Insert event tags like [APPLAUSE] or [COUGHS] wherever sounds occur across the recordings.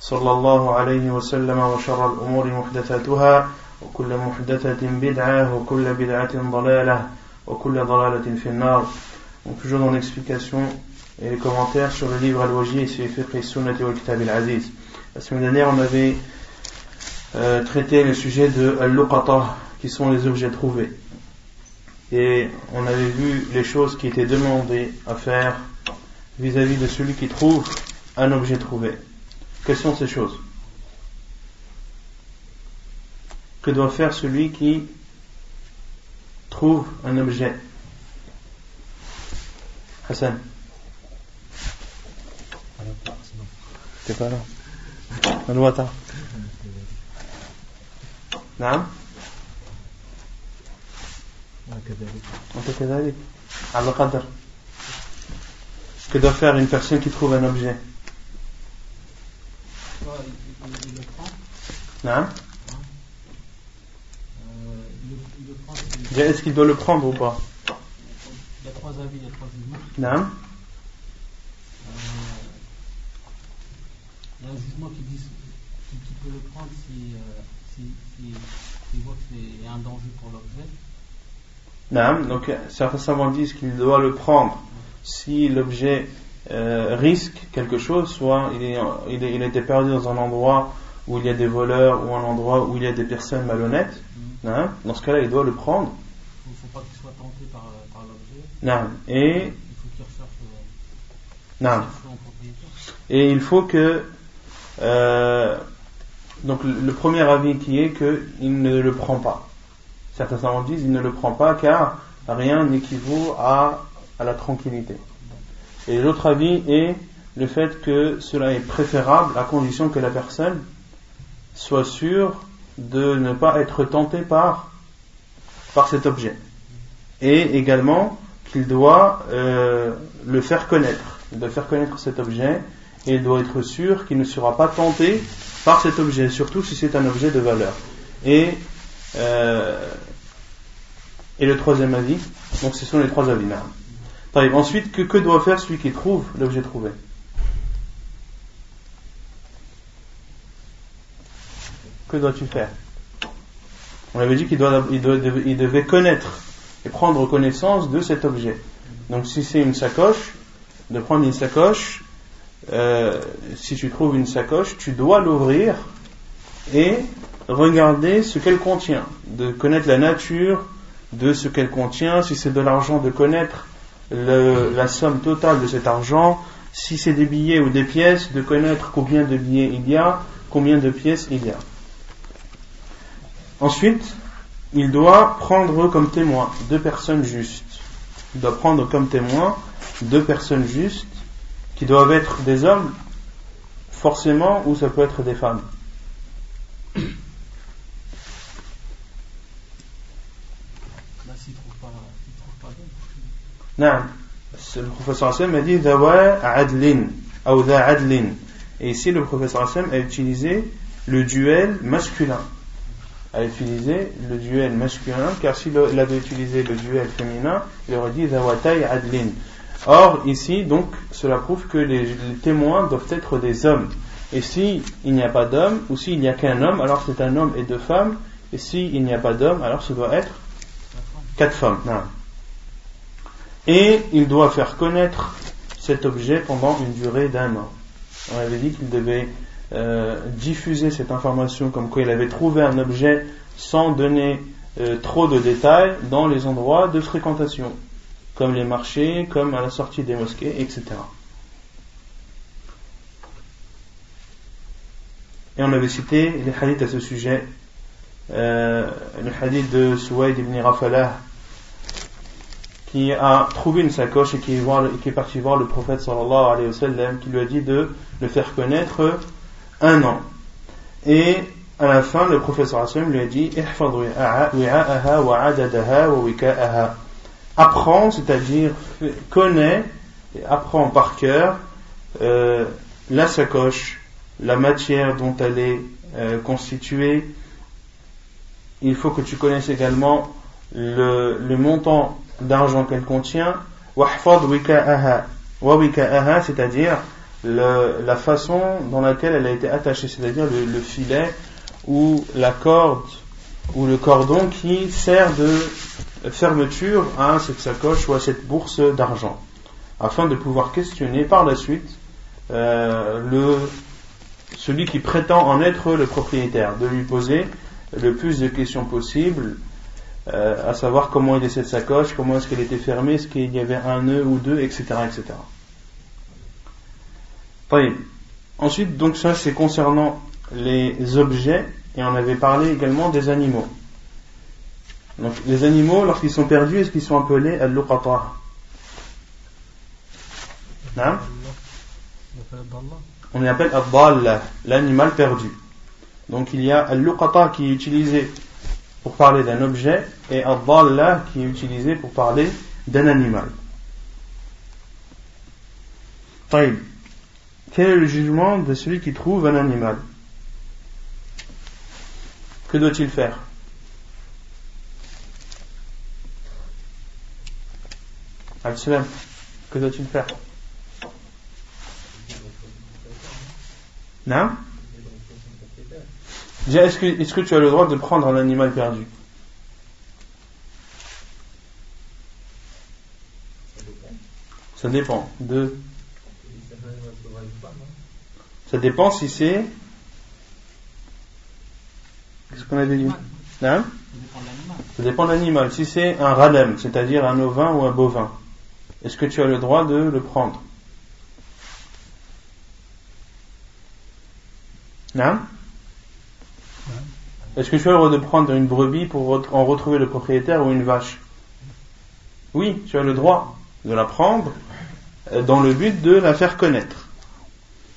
صلى الله عليه وسلم وشر الأمور محدثاتها وكل محدثة بدعة وكل بدعة ضلالة وكل ضلالة في النار Donc toujours dans l'explication et les commentaires sur le livre Al-Wajid, c'est Fiqh Sunnah wa Kitab al-Aziz. La semaine dernière, on avait euh, traité le sujet de Al-Luqata, qui sont les objets trouvés. Et on avait vu les choses qui étaient demandées à faire vis-à-vis de celui qui trouve un objet trouvé. Quelles sont ces choses Que doit faire celui qui trouve un objet Hassan T'es pas là Al-Wata نعم أنت كذلك على قدر que doit faire une personne qui trouve un objet non Est-ce qu'il doit le prendre ou pas Il y a trois avis, il y a trois jugements. Non Il y a un jugement qui dit qu'il peut le prendre si, euh, si, voit qu'il y a un danger pour l'objet. Non, donc certains savants disent qu'il doit le prendre si l'objet euh, risque quelque chose, soit il, est, il, est, il a été perdu dans un endroit où il y a des voleurs ou un endroit où il y a des personnes malhonnêtes. Non, dans ce cas-là, il doit le prendre. Il ne faut pas qu'il soit tenté par, par l'objet. Non, et Il faut qu'il recherche, euh. Et il faut que euh, donc le le premier avis qui est qu'il ne le prend pas. Certains savants disent il ne le prend pas car rien n'équivaut à, à la tranquillité. Et l'autre avis est le fait que cela est préférable à condition que la personne soit sûre de ne pas être tentée par, par cet objet. Et également qu'il doit euh, le faire connaître, de faire connaître cet objet, et il doit être sûr qu'il ne sera pas tenté par cet objet, surtout si c'est un objet de valeur. Et, euh, le troisième avis, donc ce sont les trois avis. là. Ensuite, que, doit faire celui qui trouve l'objet trouvé? Que dois-tu faire? On avait dit qu'il doit, il doit- devait connaître et prendre connaissance de cet objet. Donc si c'est une sacoche, de prendre une sacoche, euh, si tu trouves une sacoche, tu dois l'ouvrir et regarder ce qu'elle contient, de connaître la nature de ce qu'elle contient, si c'est de l'argent, de connaître le- la somme totale de cet argent, si c'est des billets ou des pièces, de connaître combien de billets il y a, combien de pièces il y a. Ensuite, il doit prendre comme témoin deux personnes justes. Il doit prendre comme témoin deux personnes justes qui doivent être des hommes forcément ou ça peut être des femmes. Là, s'il ne trouve pas, s'il trouve pas d'homme, Non. Le professeur Hassan a dit Dawa adlin ou da. Et ici, le professeur Hassan a utilisé le duel masculin. A utilisé le duel masculin, car s'il avait utilisé le duel féminin, il aurait dit Zawatay adlin. Or, ici, donc, cela prouve que les, témoins doivent être des hommes. Et si n'y a pas d'homme, ou s'il n'y a qu'un homme, alors c'est un homme et deux femmes. Et s'il n'y a pas d'homme, alors ce doit être quatre femmes. Non. Et il doit faire connaître cet objet pendant une durée d'un an. On avait dit qu'il devait euh, diffusé cette information comme quoi il avait trouvé un objet sans donner euh, trop de détails dans les endroits de fréquentation, comme les marchés, comme à la sortie des mosquées, etc. Et on avait cité les hadiths à ce sujet, euh, le hadith de Suwaid ibn Rafalah, qui a trouvé une sacoche et qui est, qui est parti voir le prophète sallallahu alayhi wa sallam, qui lui a dit de le faire connaître un an. Et à la fin, le professeur Hassan lui a dit Apprends, c'est-à-dire connais et apprends par cœur euh, la sacoche, la matière dont elle est euh, constituée. Il faut que tu connaisses également le, le montant d'argent qu'elle contient. c'est-à-dire la façon dans laquelle elle a été attachée, c'est-à-dire le, filet ou la corde ou le cordon qui sert de fermeture à cette sacoche ou à cette bourse d'argent, afin de pouvoir questionner par la suite euh, celui qui prétend en être le propriétaire, de lui poser le plus de questions possibles, euh, à savoir comment il est cette sacoche, comment est-ce qu'elle était fermée, est-ce qu'il y avait un nœud ou deux, etc. etc. Ensuite, donc ça c'est concernant les objets et on avait parlé également des animaux. Donc les animaux, lorsqu'ils sont perdus, est-ce qu'ils sont appelés al-luqata? Hein? On les appelle al l'animal perdu. Donc il y a al-luqata qui est utilisé pour parler d'un objet et al qui est utilisé pour parler d'un animal. Taïb. Quel est le jugement de celui qui trouve un animal? Que doit-il faire? Al-Salam, que doit-il faire? Non? Est-ce que, est que tu as le droit de prendre un animal perdu? Ça dépend. De ça dépend si c'est. Qu'est-ce qu'on avait dit? Hein? Ça dépend de l'animal. Si c'est un radem, c'est-à-dire un ovin ou un bovin, est-ce que tu as le droit de le prendre? Non Est-ce que tu as le droit de prendre une brebis pour en retrouver le propriétaire ou une vache Oui, tu as le droit de la prendre euh, dans le but de la faire connaître.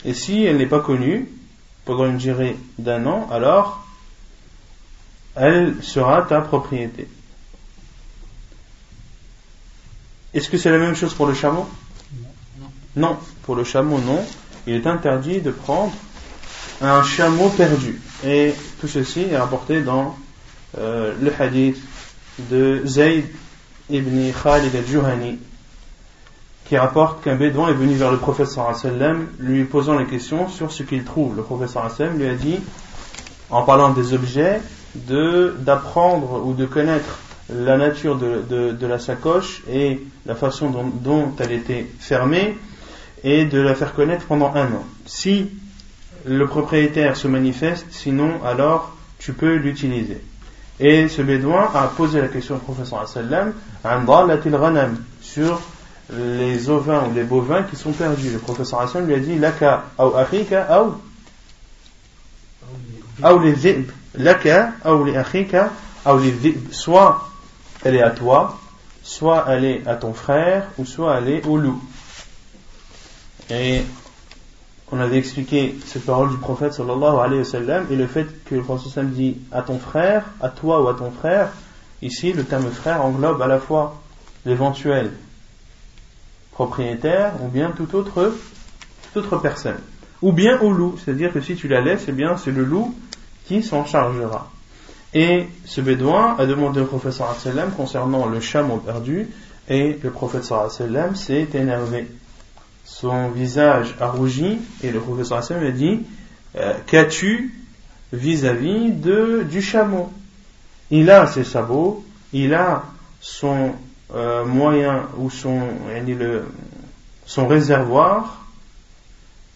Et si elle n'est pas connue pendant une durée d'un an, alors elle sera ta propriété. Est-ce que c'est la même chose pour le chameau? Non. pour le chameau, non. Il est interdit de prendre un chameau perdu. Et tout ceci est rapporté dans euh, le hadith de Zayd ibn Khalid al-Juhani, qui rapporte qu'un bédouin est venu vers le prophète sallam lui posant les questions sur ce qu'il trouve. Le prophète sallam lui a dit, en parlant des objets, de d'apprendre ou de connaître la nature de, de, la sacoche et la façon dont, dont, elle était fermée et de la faire connaître pendant un an. Si le propriétaire se manifeste, sinon alors tu peux l'utiliser. Et ce bédouin a posé la question au professeur sallam sur les ovins ou les bovins qui sont perdus. Le professeur Hassan lui a dit Laka ou akhika ou ou les zib. Laka ou les akhika ou les zib. Soit elle est à toi, soit elle est à ton frère, ou soit elle est au loup. Et on avait expliqué cette parole du prophète sallallahu alayhi wa sallam et le fait que le prophète sallam dit à ton frère, à toi ou à ton frère, ici le terme frère englobe à la fois l'éventuel propriétaire ou bien toute autre, autre personne. Ou bien au loup, c'est-à-dire que si tu la laisses, eh bien c'est le loup qui s'en chargera. Et ce bédouin a demandé au professeur sallam concernant le chameau perdu, et le professeur sallam s'est énervé. Son visage a rougi, et le professeur sallam a dit euh, Qu'as-tu vis-à-vis du chameau? Il a ses sabots, il a son euh, moyen ou son, son réservoir,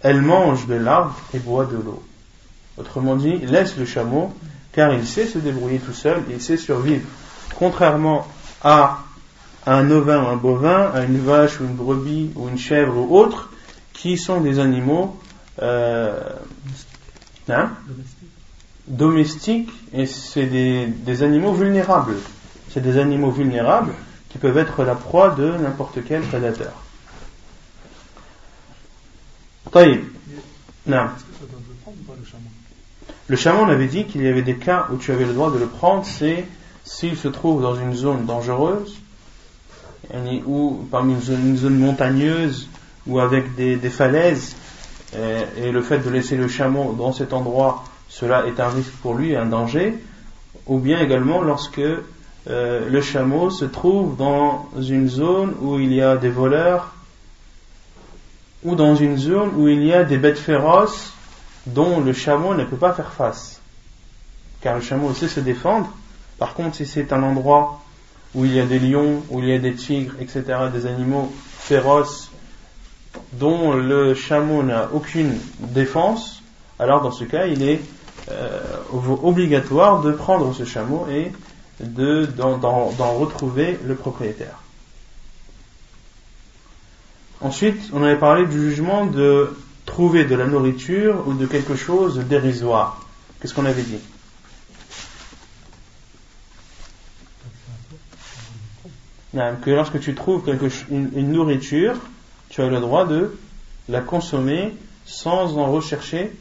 elle mange de l'arbre et boit de l'eau. Autrement dit, laisse le chameau, car il sait se débrouiller tout seul, il sait survivre. Contrairement à à un ovin ou un bovin, à une vache ou une brebis ou une chèvre ou autre, qui sont des animaux euh, hein, domestiques et c'est des, animaux vulnérables. C'est des animaux vulnérables qui peuvent être la proie de n'importe quel prédateur. Taïb. Non. Le chameau, on avait dit qu'il y avait des cas où tu avais le droit de le prendre, c'est s'il se trouve dans une zone dangereuse, ou parmi une zone, montagneuse, ou avec des, falaises, et, et, le fait de laisser le chameau dans cet endroit, cela est un risque pour lui, un danger, ou bien également lorsque euh, le chameau se trouve dans une zone où il y a des voleurs, ou dans une zone où il y a des bêtes féroces dont le chameau ne peut pas faire face. Car le chameau sait se défendre. Par contre, si c'est un endroit où il y a des lions, où il y a des tigres, etc., des animaux féroces dont le chameau n'a aucune défense, alors dans ce cas, il est euh, obligatoire de prendre ce chameau et d'en retrouver le propriétaire. Ensuite, on avait parlé du jugement de trouver de la nourriture ou de quelque chose dérisoire. Qu'est-ce qu'on avait dit? Que lorsque tu trouves quelque, une, une nourriture, tu as le droit de la consommer sans en rechercher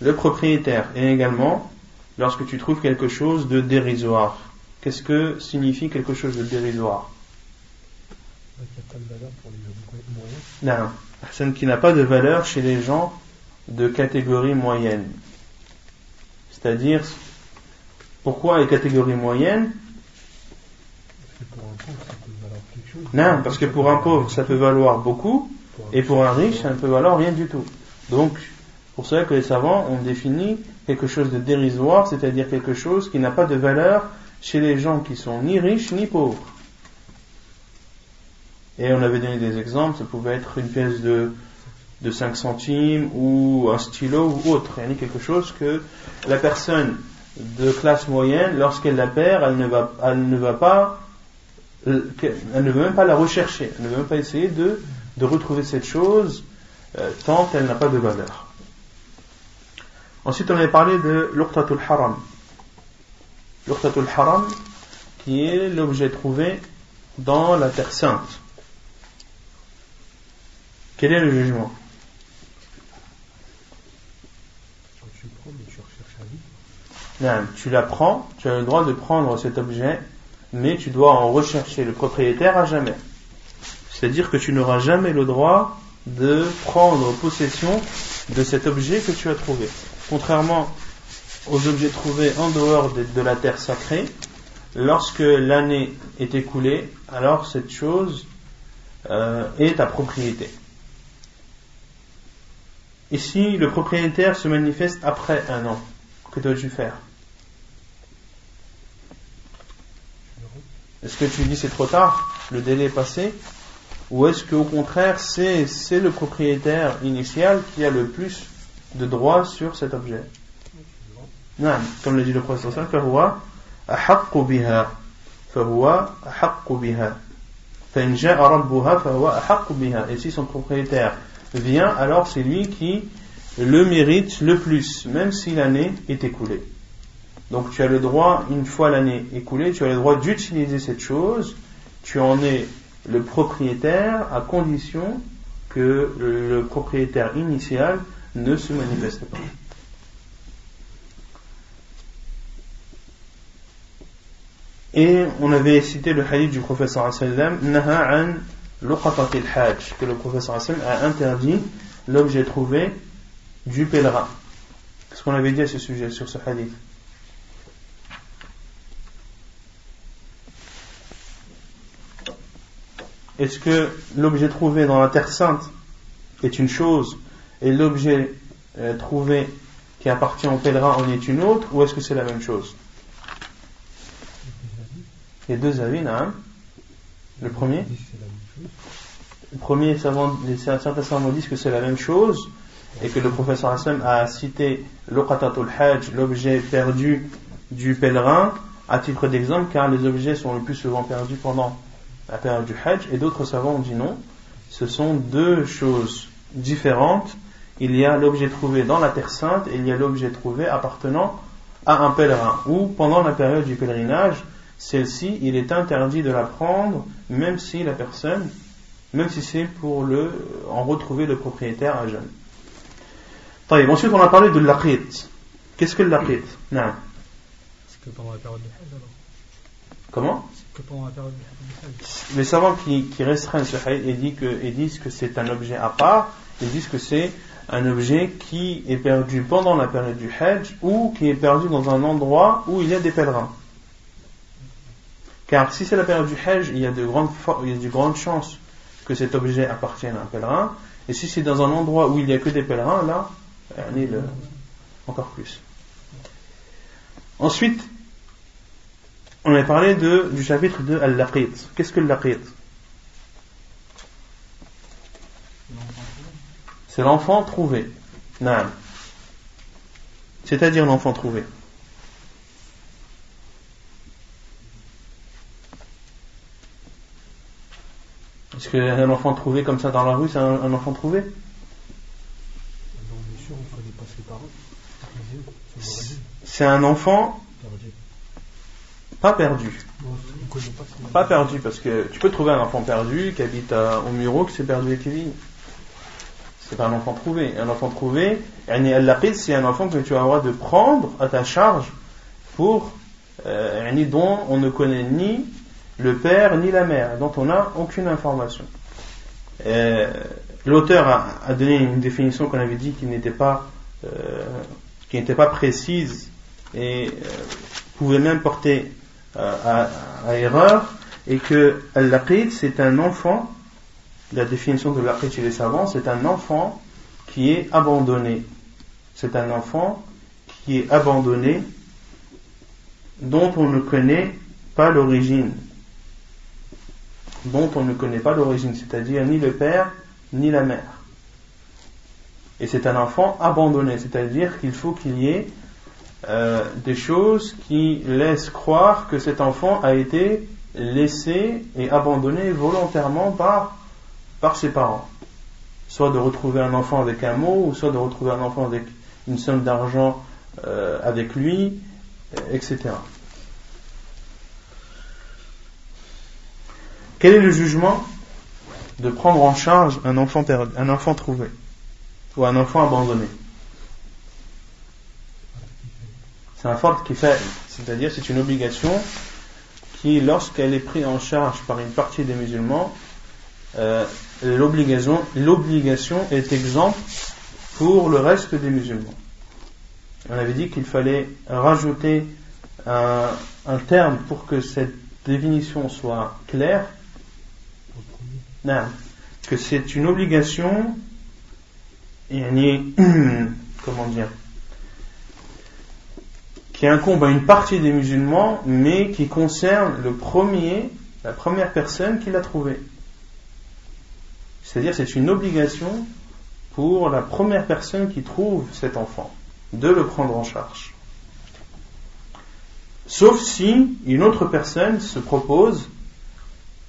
le propriétaire. Et également, lorsque tu trouves quelque chose de dérisoire. Qu'est-ce que signifie quelque chose de dérisoire? Non, personne qui n'a pas de valeur chez les gens de catégorie moyenne. C'est-à-dire, pourquoi les catégories moyennes Non, parce que pour un pauvre, ça peut valoir beaucoup, et pour un riche, ça ne peut valoir rien du tout. Donc, pour cela que les savants ont défini quelque chose de dérisoire, c'est-à-dire quelque chose qui n'a pas de valeur chez les gens qui sont ni riches ni pauvres. Et on avait donné des exemples, ça pouvait être une pièce de, de 5 centimes ou un stylo ou autre. Il y a quelque chose que la personne de classe moyenne, lorsqu'elle la perd, elle ne va, elle ne va pas, elle ne veut même pas la rechercher, elle ne veut même pas essayer de, de retrouver cette chose euh, tant qu'elle n'a pas de valeur. Ensuite, on avait parlé de l'uqtatul haram. L'uqtatul haram, qui est l'objet trouvé dans la terre sainte. Quel est le jugement? Tu la prends, tu as le droit de prendre cet objet, mais tu dois en rechercher le propriétaire à jamais. C'est-à-dire que tu n'auras jamais le droit de prendre possession de cet objet que tu as trouvé contrairement aux objets trouvés en dehors de, la terre sacrée, lorsque l'année est écoulée, alors cette chose euh, est ta propriété. Ici, le propriétaire se manifeste après un an. Que dois-tu faire? Est-ce que tu dis c'est trop tard, le délai est passé Ou est-ce qu'au contraire, c'est, c'est le propriétaire initial qui a le plus de droits sur cet objet? Non, Comme le dit le prophète, et si son propriétaire vient, alors c'est lui qui le mérite le plus, même si l'année est écoulée donc tu as le droit une fois l'année écoulée tu as le droit d'utiliser cette chose tu en es le propriétaire à condition que le propriétaire initial ne se manifeste pas. Et on avait cité le hadith du professeur sallam, Naha an hajj, que le professeur sallam a interdit l'objet trouvé du pèlerin. Qu'est-ce qu'on avait dit à ce sujet, sur ce hadith? Est-ce que l'objet trouvé dans la terre sainte est une chose et l'objet euh, trouvé qui appartient au pèlerin en est une autre, ou est-ce que c'est la même chose? A deux avis, hein Le premier. Le premier, les certains savants disent que c'est la même chose, et que le professeur Hassan a cité l'Uqatatul Hajj, l'objet perdu du pèlerin, à titre d'exemple, car les objets sont le plus souvent perdus pendant la période du Hajj, et d'autres savants ont dit non. Ce sont deux choses différentes. Il y a l'objet trouvé dans la Terre Sainte et il y a l'objet trouvé appartenant à un pèlerin. Ou pendant la période du pèlerinage, celle-ci, il est interdit de la prendre, même si la personne, même si c'est pour le, en retrouver le propriétaire à jeune. Ensuite, on a parlé de l'aqit. Qu'est-ce que l'aqit. C'est que pendant la période du Hajj alors? Comment C'est que pendant la période du Hajj. Les savants qui, qui restreignent ce disent que, disent que c'est un objet à part, ils disent que c'est un objet qui est perdu pendant la période du Hajj ou qui est perdu dans un endroit où il y a des pèlerins. Car si c'est la période du Hajj, il y a de grandes, il y a de grandes chances que cet objet appartienne à un pèlerin. Et si c'est dans un endroit où il n'y a que des pèlerins, là, le, encore plus. Ensuite, on a parlé de, du chapitre de Al-Laqit. Qu'est-ce que l'Laqit C'est l'enfant trouvé. C'est-à-dire l'enfant trouvé. Est-ce qu'un enfant trouvé comme ça dans la rue, c'est un, enfant trouvé? C'est un enfant pas perdu. Pas perdu, parce que tu peux trouver un enfant perdu qui habite au Muro, qui s'est perdu et qui vit. C'est pas un enfant trouvé. Un enfant trouvé, c'est un enfant que tu as le droit de prendre à ta charge pour euh, dont on ne connaît ni le père ni la mère, dont on n'a aucune information. Euh, l'auteur a, donné une définition qu'on avait dit qui n'était pas, euh, qui n'était pas précise et euh, pouvait même porter à, erreur, et que l'aqid c'est un enfant, la définition de l'aqid chez les savants, c'est un enfant qui est abandonné. C'est un enfant qui est abandonné, dont on ne connaît pas l'origine dont on ne connaît pas l'origine, c'est-à-dire ni le père ni la mère. Et c'est un enfant abandonné, c'est-à-dire qu'il faut qu'il y ait euh, des choses qui laissent croire que cet enfant a été laissé et abandonné volontairement par, ses parents. Soit de retrouver un enfant avec un mot, ou soit de retrouver un enfant avec une somme d'argent euh, avec lui, etc. Quel est le jugement de prendre en charge un enfant, un enfant trouvé ou un enfant abandonné? C'est-à-dire c'est une obligation qui, lorsqu'elle est prise en charge par une partie des musulmans, euh, l'obligation, est exempte pour le reste des musulmans. On avait dit qu'il fallait rajouter un, terme pour que cette définition soit claire que c'est une obligation, [COUGHS] comment dire, qui incombe à une partie des musulmans, mais qui concerne le premier, la première personne qui l'a trouvé. C'est-à-dire, c'est une obligation pour la première personne qui trouve cet enfant de le prendre en charge. Sauf si une autre personne se propose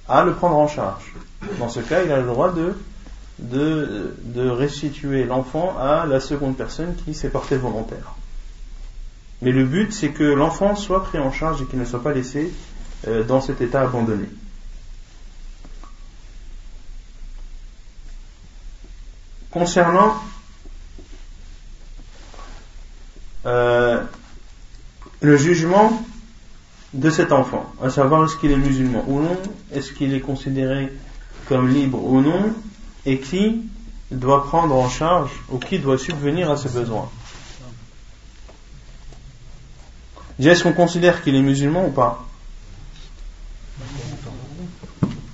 à le prendre en charge. Dans ce cas, il a le droit de, de, restituer l'enfant à la seconde personne qui s'est portée volontaire. Mais le but, c'est que l'enfant soit pris en charge et qu'il ne soit pas laissé euh, dans cet état abandonné. Concernant euh, le jugement de cet enfant, à savoir est-ce qu'il est musulman ou non, est-ce qu'il est considéré comme libre ou non, et qui doit prendre en charge ou qui doit subvenir à ses besoins. Est-ce qu'on considère qu'il est musulman ou pas?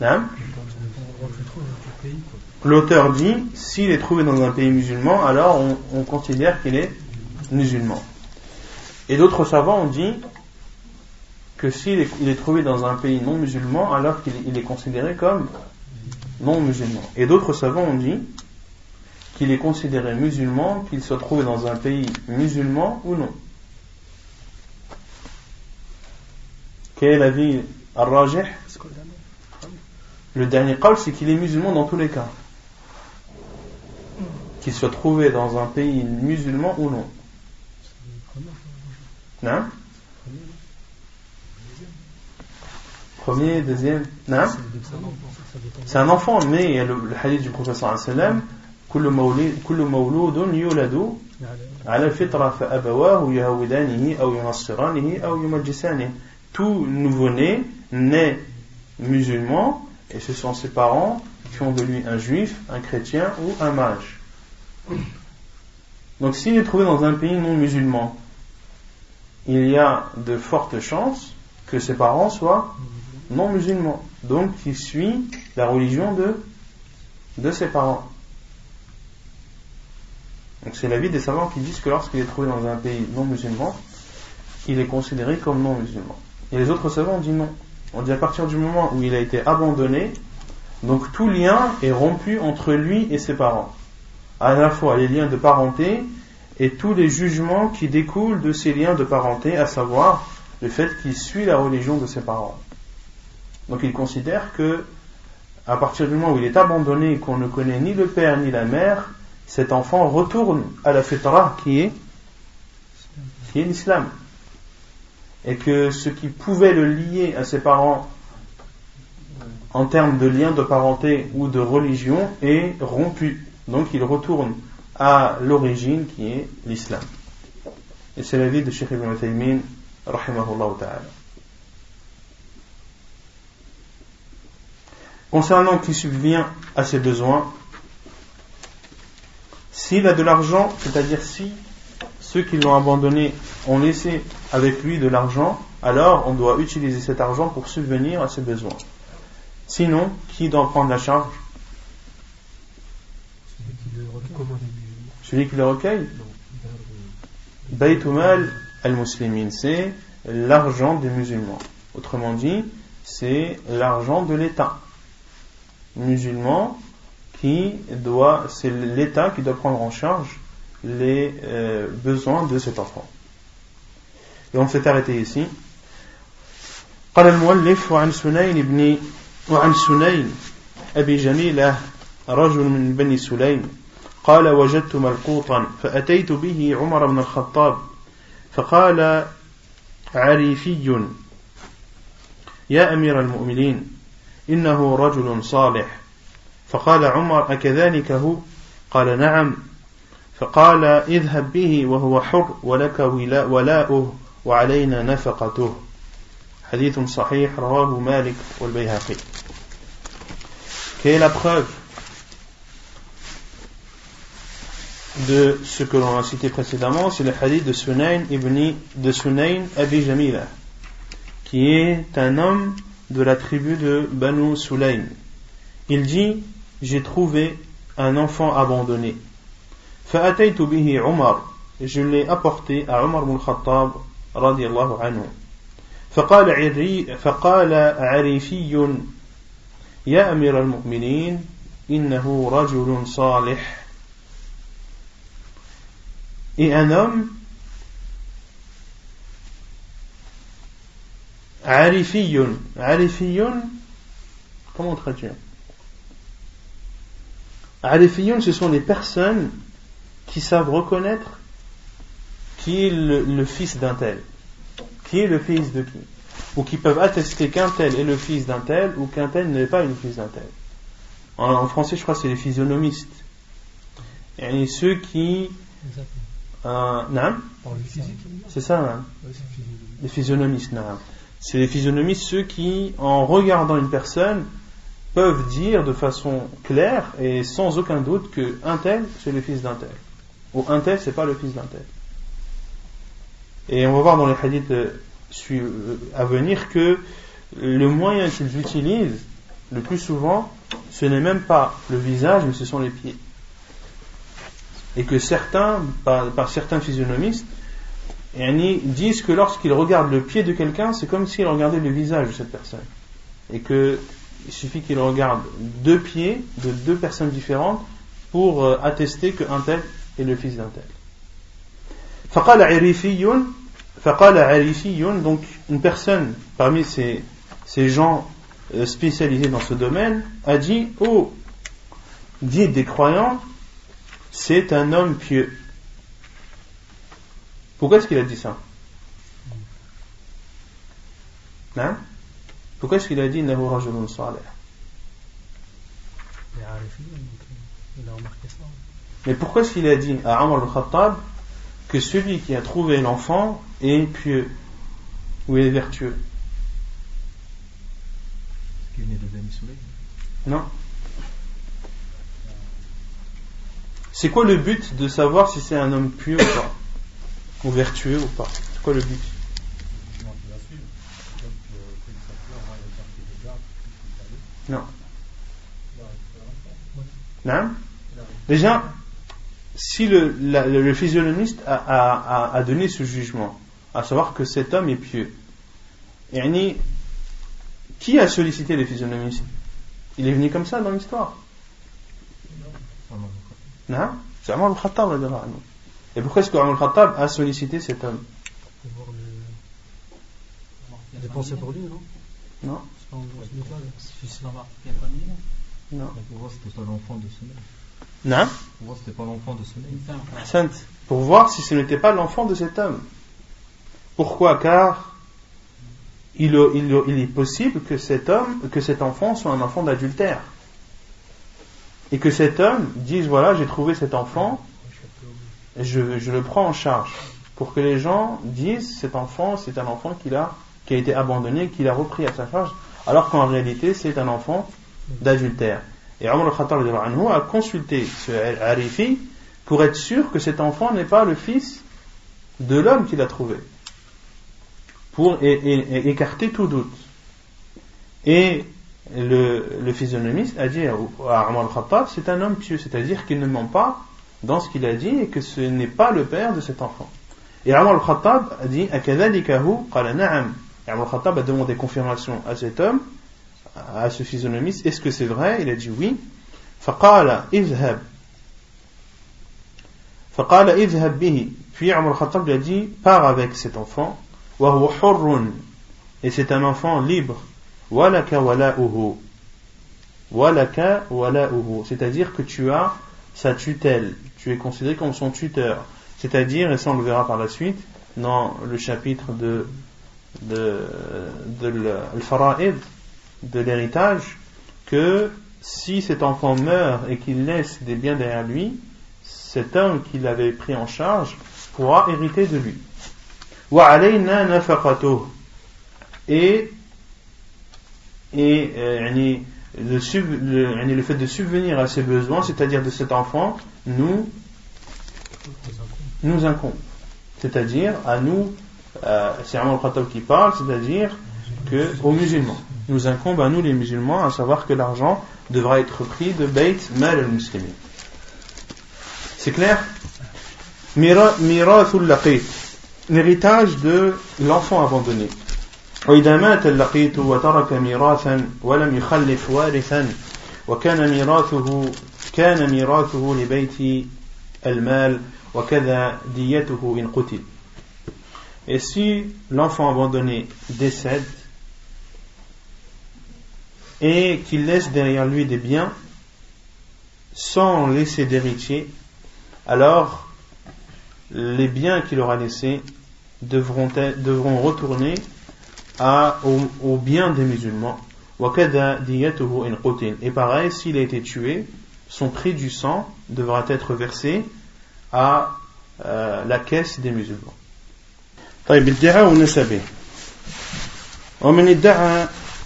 Hein? L'auteur dit, s'il est trouvé dans un pays musulman, alors on, on considère qu'il est musulman. Et d'autres savants ont dit, que s'il est, trouvé dans un pays non musulman, alors qu'il est considéré comme non musulman. Et d'autres savants ont dit qu'il est considéré musulman, qu'il soit trouvé dans un pays musulman ou non Quel est l'avis al-rajih Le dernier qawl, c'est qu'il est musulman dans tous les cas. Qu'il soit trouvé dans un pays musulman ou non. Non Premier, deuxième Non C'est un enfant né, le, le hadith du professeur sallam كل مولود كل مولود يولد على الفطرة فأبواه يهودانه أو ينصرانه أو يمجسانه tout nouveau-né naît musulman et ce sont ses parents qui font de lui un juif, un chrétien ou un mage. Donc s'il est trouvé dans un pays non musulman, il y a de fortes chances que ses parents soient non musulmans. Donc il suit la religion de, de ses parents. Donc c'est l'avis des savants qui disent que lorsqu'il est trouvé dans un pays non musulman, il est considéré comme non musulman. Et les autres savants ont dit non. On dit à partir du moment où il a été abandonné, donc tout lien est rompu entre lui et ses parents. À la fois les liens de parenté et tous les jugements qui découlent de ces liens de parenté, à savoir le fait qu'il suit la religion de ses parents. Donc il considère que à partir du moment où il est abandonné et qu'on ne connaît ni le père ni la mère, cet enfant retourne à la fitra qui est, qui est l'islam. Et que ce qui pouvait le lier à ses parents en termes de lien de parenté ou de religion est rompu. Donc il retourne à l'origine qui est l'islam. Et c'est l'avis de Sheikh Ibn Taymin, rahimahullah ta'ala. Concernant qui subvient à ses besoins, s'il a de l'argent, c'est-à-dire si ceux qui l'ont abandonné ont laissé avec lui de l'argent, alors on doit utiliser cet argent pour subvenir à ses besoins. Sinon, qui doit prendre la charge? Celui qui le recueille Baytumal al-Muslimin, c'est l'argent des musulmans. Autrement dit, c'est l'argent de l'État musulman qui doit, c'est l'État qui doit prendre en charge les euh, besoins de cet enfant. Et on s'est arrêté ici. قال المؤلف وعن سنين بن وعن سنين. أبي جميلة رجل من بني سليم. قال وجدت ملقوطا فأتيت به عمر بن الخطاب. فقال عريفي. يا أمير المؤمنين إنه رجل صالح. فقال عمر أكذلك هو؟ قال نعم. فقال اذهب به وهو حر ولك ولاؤه. وعلينا نفقته حديث صحيح رواه مالك والبيهقي Quelle est la preuve de ce que l'on a cité précédemment C'est le hadith de Sunayn ibn de Sunayn Abi Jamila, qui est un homme de la tribu de Banu Sulaym. Il dit J'ai trouvé un enfant abandonné. فأتيت به عمر je l'ai apporté à Omar ibn Khattab رضي الله عنه. فقال عري فقال عريفي يا أمير المؤمنين إنه رجل صالح. اي ان عريفي. عريفي كومون تخرجون عريفيون سو سون لي بيرسون كي savent reconnaître qui est le, fils d'un tel, qui est le fils de qui, ou qui peuvent attester qu'un tel est le fils d'un tel, ou qu'un tel n'est pas le fils d'un tel. En, français, je crois que c'est les physionomistes. Et ceux qui... Euh, non C'est ça, hein? les physionomistes. Non c'est les physionomistes ceux qui, en regardant une personne, peuvent dire de façon claire et sans aucun doute que un tel, c'est le fils d'un tel. Ou un tel, c'est pas le fils d'un tel. Et on va voir dans les hadiths euh, euh, à venir que le moyen qu'ils utilisent, le plus souvent, ce n'est même pas le visage, mais ce sont les pieds. Et que certains, par certains physionomistes, disent que lorsqu'ils regardent le pied de quelqu'un, c'est comme s'ils regardaient le visage de cette personne. Et qu'il suffit qu'ils regardent deux pieds de deux personnes différentes pour euh, attester qu'un tel est le fils d'un tel. فقال عريفي فقال عريفي donc une personne parmi ces, ces gens euh, spécialisés dans ce domaine a dit oh dit des croyants c'est un homme pieux pourquoi est-ce qu'il a dit ça hein? pourquoi est-ce qu'il a dit innahu rajulun salih mais pourquoi est-ce qu'il a dit à Omar al-Khattab que celui qui a trouvé l'enfant est pieux ou est vertueux Non. C'est quoi le but de savoir si c'est un homme pieux ou pas Ou vertueux ou pas C'est quoi le but Non. Non Déjà, si le, le physionomiste a, a, a, donné ce jugement, à savoir que cet homme est pieux, qui a sollicité le physionomistes? Il est venu comme ça dans l'histoire. Non. C'est Amar al-Khattab. Et pourquoi est-ce qu'Amar al-Khattab a sollicité cet homme? Il a pensé pour lui, non? Non. Non. Pour Non Pour voir si c'était pas l'enfant de ce. Sainte. Pour voir si ce n'était pas l'enfant de cet homme. Pourquoi? Car il, il, il, est possible que cet homme, que cet enfant soit un enfant d'adultère. Et que cet homme dise voilà, j'ai trouvé cet enfant, je, je, le prends en charge. Pour que les gens disent cet enfant, c'est un enfant qu'il a, qui a été abandonné, qu'il a repris à sa charge, alors qu'en réalité, c'est un enfant d'adultère. Et Omar al-Khattab a consulté ce Arifi pour être sûr que cet enfant n'est pas le fils de l'homme qu'il a trouvé. Pour écarter tout doute. Et le, physionomiste a dit à Omar al-Khattab c'est un homme pieux, c'est-à-dire qu'il ne ment pas dans ce qu'il a dit et que ce n'est pas le père de cet enfant. Et Omar al-Khattab a dit Akadhalikahu? Qala. Et Omar al-Khattab a demandé confirmation à cet homme à ce physionomiste Est-ce que c'est vrai Il a dit oui. فقال اذهب فقال اذهب به puis Omar Khattab lui a dit pars avec cet enfant وهو حر et c'est un enfant libre ولك ولاؤه ولك ولاؤه c'est-à-dire que tu as sa tutelle tu es considéré comme son tuteur c'est-à-dire et ça on le verra par la suite dans le chapitre de de, de, de al-fara'id de l'héritage que si cet enfant meurt et qu'il laisse des biens derrière lui, cet homme qui l'avait pris en charge pourra hériter de lui. Et, et euh, le, le, fait de subvenir à ses besoins, c'est-à-dire de cet enfant, nous, nous incombe. C'est-à-dire à nous, euh, c'est Amr Khattab qui parle, c'est-à-dire que aux musulmans nous incombe à nous les musulmans à savoir que l'argent devra être pris de Beit Mal al-Muslimin. C'est clair Mirathul laqit, l'héritage de l'enfant abandonné. وإذا مات اللقيط وترك ميراثا ولم يخلف وارثا وكان ميراثه كان ميراثه لبيت المال وكذا ديته إن قتل. Et si l'enfant abandonné décède et qu'il laisse derrière lui des biens sans laisser d'héritier, alors les biens qu'il aura laissés devront, devront retourner à, aux, biens des musulmans. Et pareil, s'il a été tué, son prix du sang devra être versé à euh, la caisse des musulmans.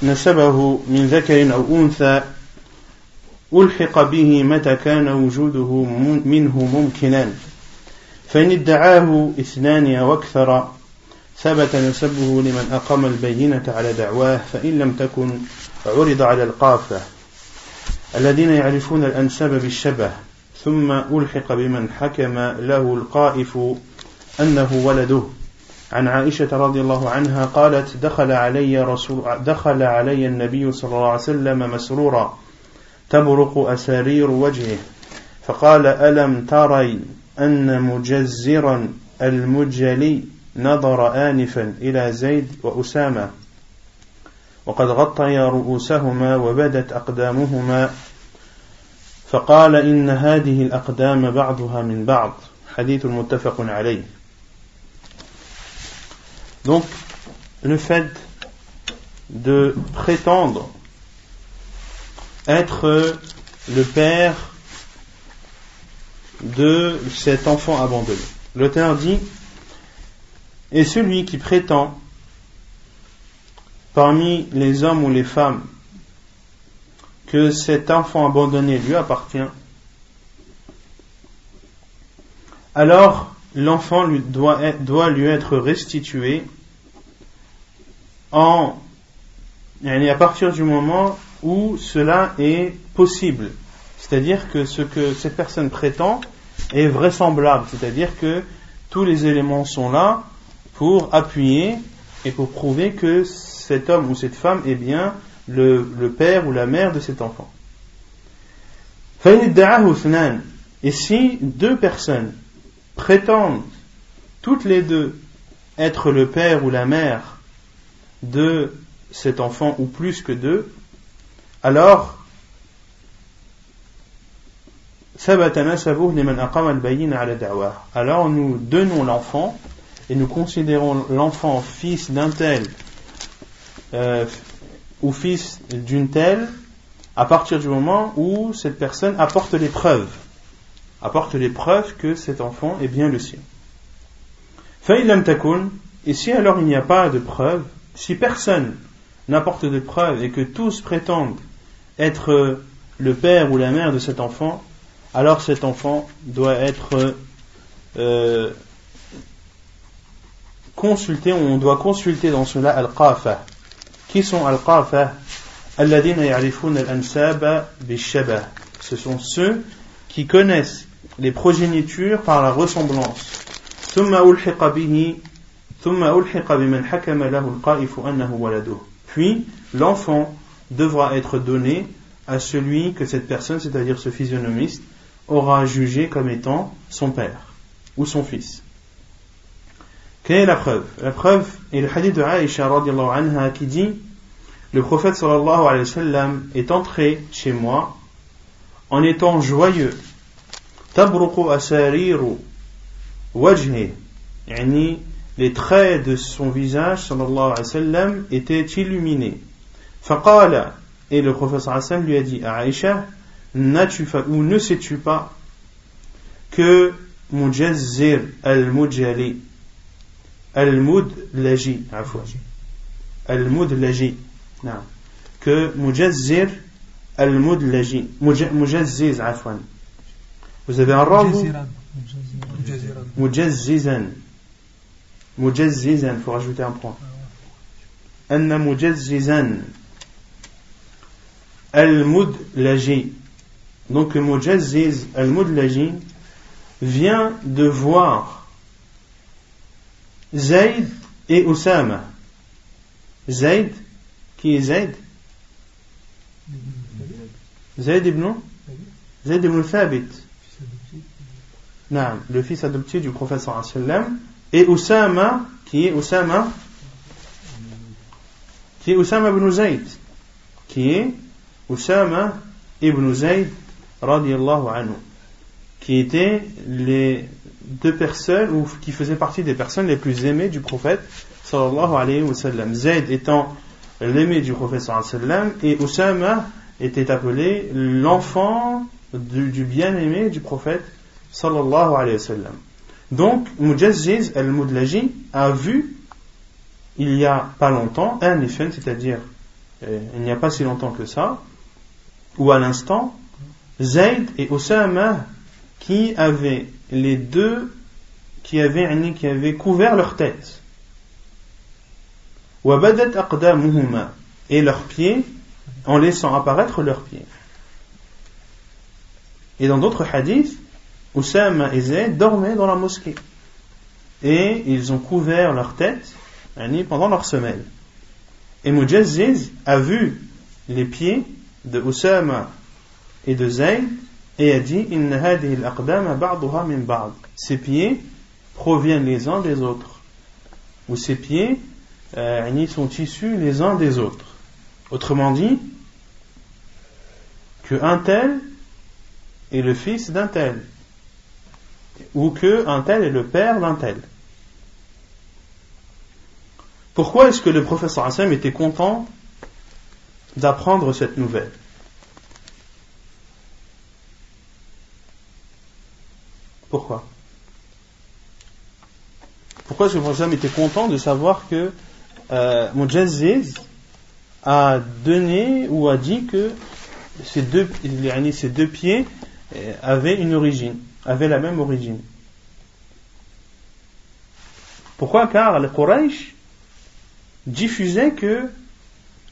نسبه من ذكر أو أنثى ألحق به متى كان وجوده منه ممكنا. فإن ادعاه اثنان أو أكثر ثبت نسبه لمن أقام البينة على دعواه فإن لم تكن عرض على القافة. الذين يعرفون الأنساب بالشبه ثم ألحق بمن حكم له القائف أنه ولده. عن عائشة رضي الله عنها قالت دخل علي رسول دخل علي النبي صلى الله عليه وسلم مسرورا تبرق أسارير وجهه فقال ألم تري أن مجزرا المجلي نظر آنفا إلى زيد وأسامة؟ وقد غطيا رؤوسهما وبدت أقدامهما فقال إن هذه الأقدام بعضها من بعض حديث متفق عليه. Donc, le fait de prétendre être le père de cet enfant abandonné. L'auteur dit Et celui qui prétend parmi les hommes ou les femmes que cet enfant abandonné lui appartient, alors l'enfant doit, lui être restitué à partir du moment où cela est possible. C'est-à-dire que ce que cette personne prétend est vraisemblable. C'est-à-dire que tous les éléments sont là pour appuyer et pour prouver que cet homme ou cette femme est bien le, père ou la mère de cet enfant. Et si deux personnes prétendent toutes les deux être le père ou la mère de cet enfant ou plus que deux, alors alors nous donnons l'enfant et nous considérons l'enfant fils d'un tel euh, ou fils d'une telle à partir du moment où cette personne apporte les preuves apporte les preuves que cet enfant est bien le sien. Et si alors il n'y a pas de preuves, si personne n'apporte de preuves et que tous prétendent être le père ou la mère de cet enfant, alors cet enfant doit être euh, consulté, on doit consulter dans cela al-qafa. Qui sont al-qafa? Ce sont ceux qui connaissent les progénitures par la ressemblance. Puis l'enfant devra être donné à celui que cette personne, c'est-à-dire ce physionomiste, aura jugé comme étant son père ou son fils. Quelle est la preuve? La preuve est le hadith de Aisha anha qui dit Le prophète est entré chez moi en étant joyeux. Tabruqu asariru wajhi yani les traits de son visage sallallahu alayhi wa sallam étaient illuminés. Et le prophète sallallahu lui a dit à Aisha n'as-tu ou ne sais-tu pas que Mujazzir al-Mujali al-Mudlaji al-Mudlaji que Mujazzir al-Mudlaji Mujazziz afwan vous avez un ra Mujazzizan. Mujazzizan, il faut rajouter un point. Anna mujazzizan. Al-mudlaji. Donc le mujazziz, al-mudlaji, vient de voir Zayd et Oussama. Zayd, qui est Zayd? Zayd ibn? Zayd ibn Thabit. Non, le fils adopté du prophète sallam et Oussama qui est Oussama qui est Oussama ibn Zayd qui est Oussama ibn Zayd anhu, qui étaient les deux personnes ou qui faisaient partie des personnes les plus aimées du prophète sallallahu alayhi wa sallam. Zayd étant l'aimé du prophète sallallahu alayhi wa sallam et Oussama était appelé l'enfant du, bien-aimé du prophète sallallahu alayhi wa sallam. Donc, Mujazziz al-Mudlaji a vu il y a pas longtemps un effet, c'est-à-dire euh, il n'y a pas si longtemps que ça, ou à l'instant, Zayd et Osama qui avaient les deux qui avaient, qui avaient couvert leur tête. Et leurs pieds en laissant apparaître leurs pieds. Et dans d'autres hadiths, Oussama et Zayd dormaient dans la mosquée. Et ils ont couvert leur tête pendant leur semelle. Et Mujazziz a vu les pieds de Oussama et de Zayd Et a dit Ces pieds proviennent les uns des autres. Ou ces pieds euh, sont issus les uns des autres. Autrement dit, que un tel est le fils d'un tel. Ou que un tel est le père d'un tel. Pourquoi est-ce que le professeur Hassan était content d'apprendre cette nouvelle? Pourquoi? Pourquoi est-ce que le professeur était content de savoir que euh, a donné ou a dit que ces deux, ces deux pieds euh, avaient une origine, avaient la même origine Pourquoi? Car le Quraysh diffusait que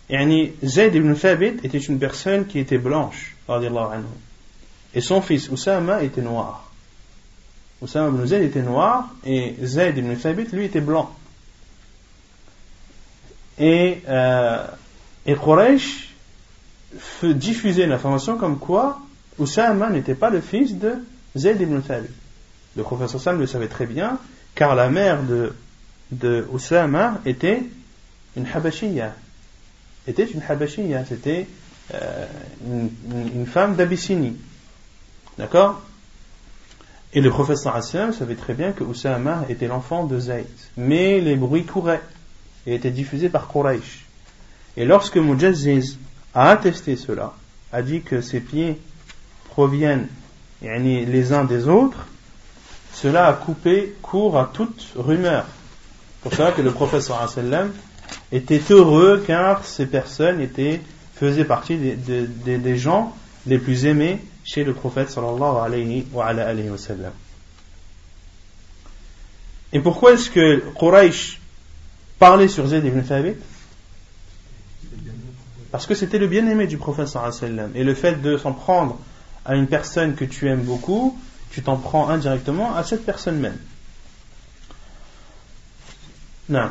yani, Zayd ibn Thabit était une personne qui était blanche, et son fils Oussama était noir. Oussama ibn Zayd était noir et Zayd ibn Thabit, lui, était blanc. Et, euh, et diffusait l'information comme quoi Oussama n'était pas le fils de Zayd ibn Thabit. Le professeur Sam le savait très bien, car la mère de, de était une Habashiyya. Était une Habashiyya, c'était euh, une, femme d'Abyssinie. D'accord? Et le professeur Hassan savait très bien que Oussama était l'enfant de Zayd. Mais les bruits couraient et étaient diffusés par Quraysh. Et lorsque Mujazziz a attesté cela, a dit que ses pieds proviennent les uns des autres, cela a coupé court à toute rumeur. Pour cela que le professeur sallam était heureux car ces personnes faisaient partie des, gens les plus aimés chez le prophète sallallahu alayhi wa, alayhi wa sallam. Et pourquoi est-ce que Quraysh parlait sur Zayd ibn Thabit? Parce que c'était le bien-aimé du prophète sallallahu. Et le fait de s'en prendre à une personne que tu aimes beaucoup, tu t'en prends indirectement à cette personne même. Non.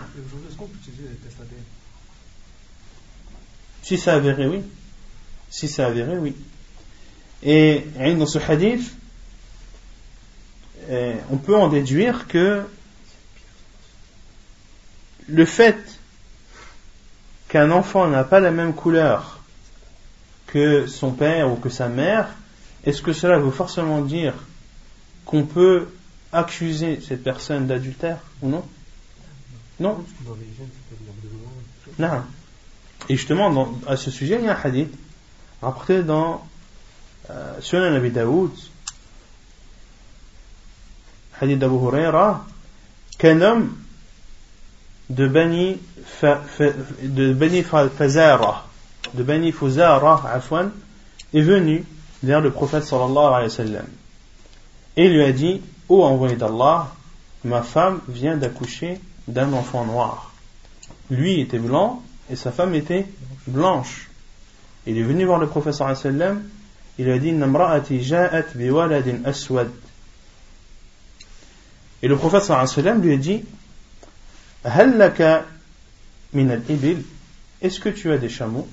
Si c'est avéré, oui. Si c'est avéré, oui. Et dans ce hadith, euh, on peut en déduire que le fait qu'un enfant n'a pas la même couleur que son père ou que sa mère, est-ce que cela veut forcément dire qu'on peut accuser cette personne d'adultère ou non? Non. Non. Et justement, dans, à ce sujet, il y a un hadith rapporté dans euh, Sunan Abi Daoud, hadith d'Abu Huraira, qu'un homme de Bani, fa, fa, de Bani Fazara, de Bani Fuzara, Afwan, est venu vers le prophète sallallahu alayhi wa sallam et lui a dit Ô envoyé d'Allah, ma femme vient d'accoucher d'un enfant noir. Lui était blanc et sa femme était blanche. Il est venu voir le professeur sallam, il a dit aswad. Et le professeur sallam lui a dit min al-ibil Est-ce que tu as des chameaux?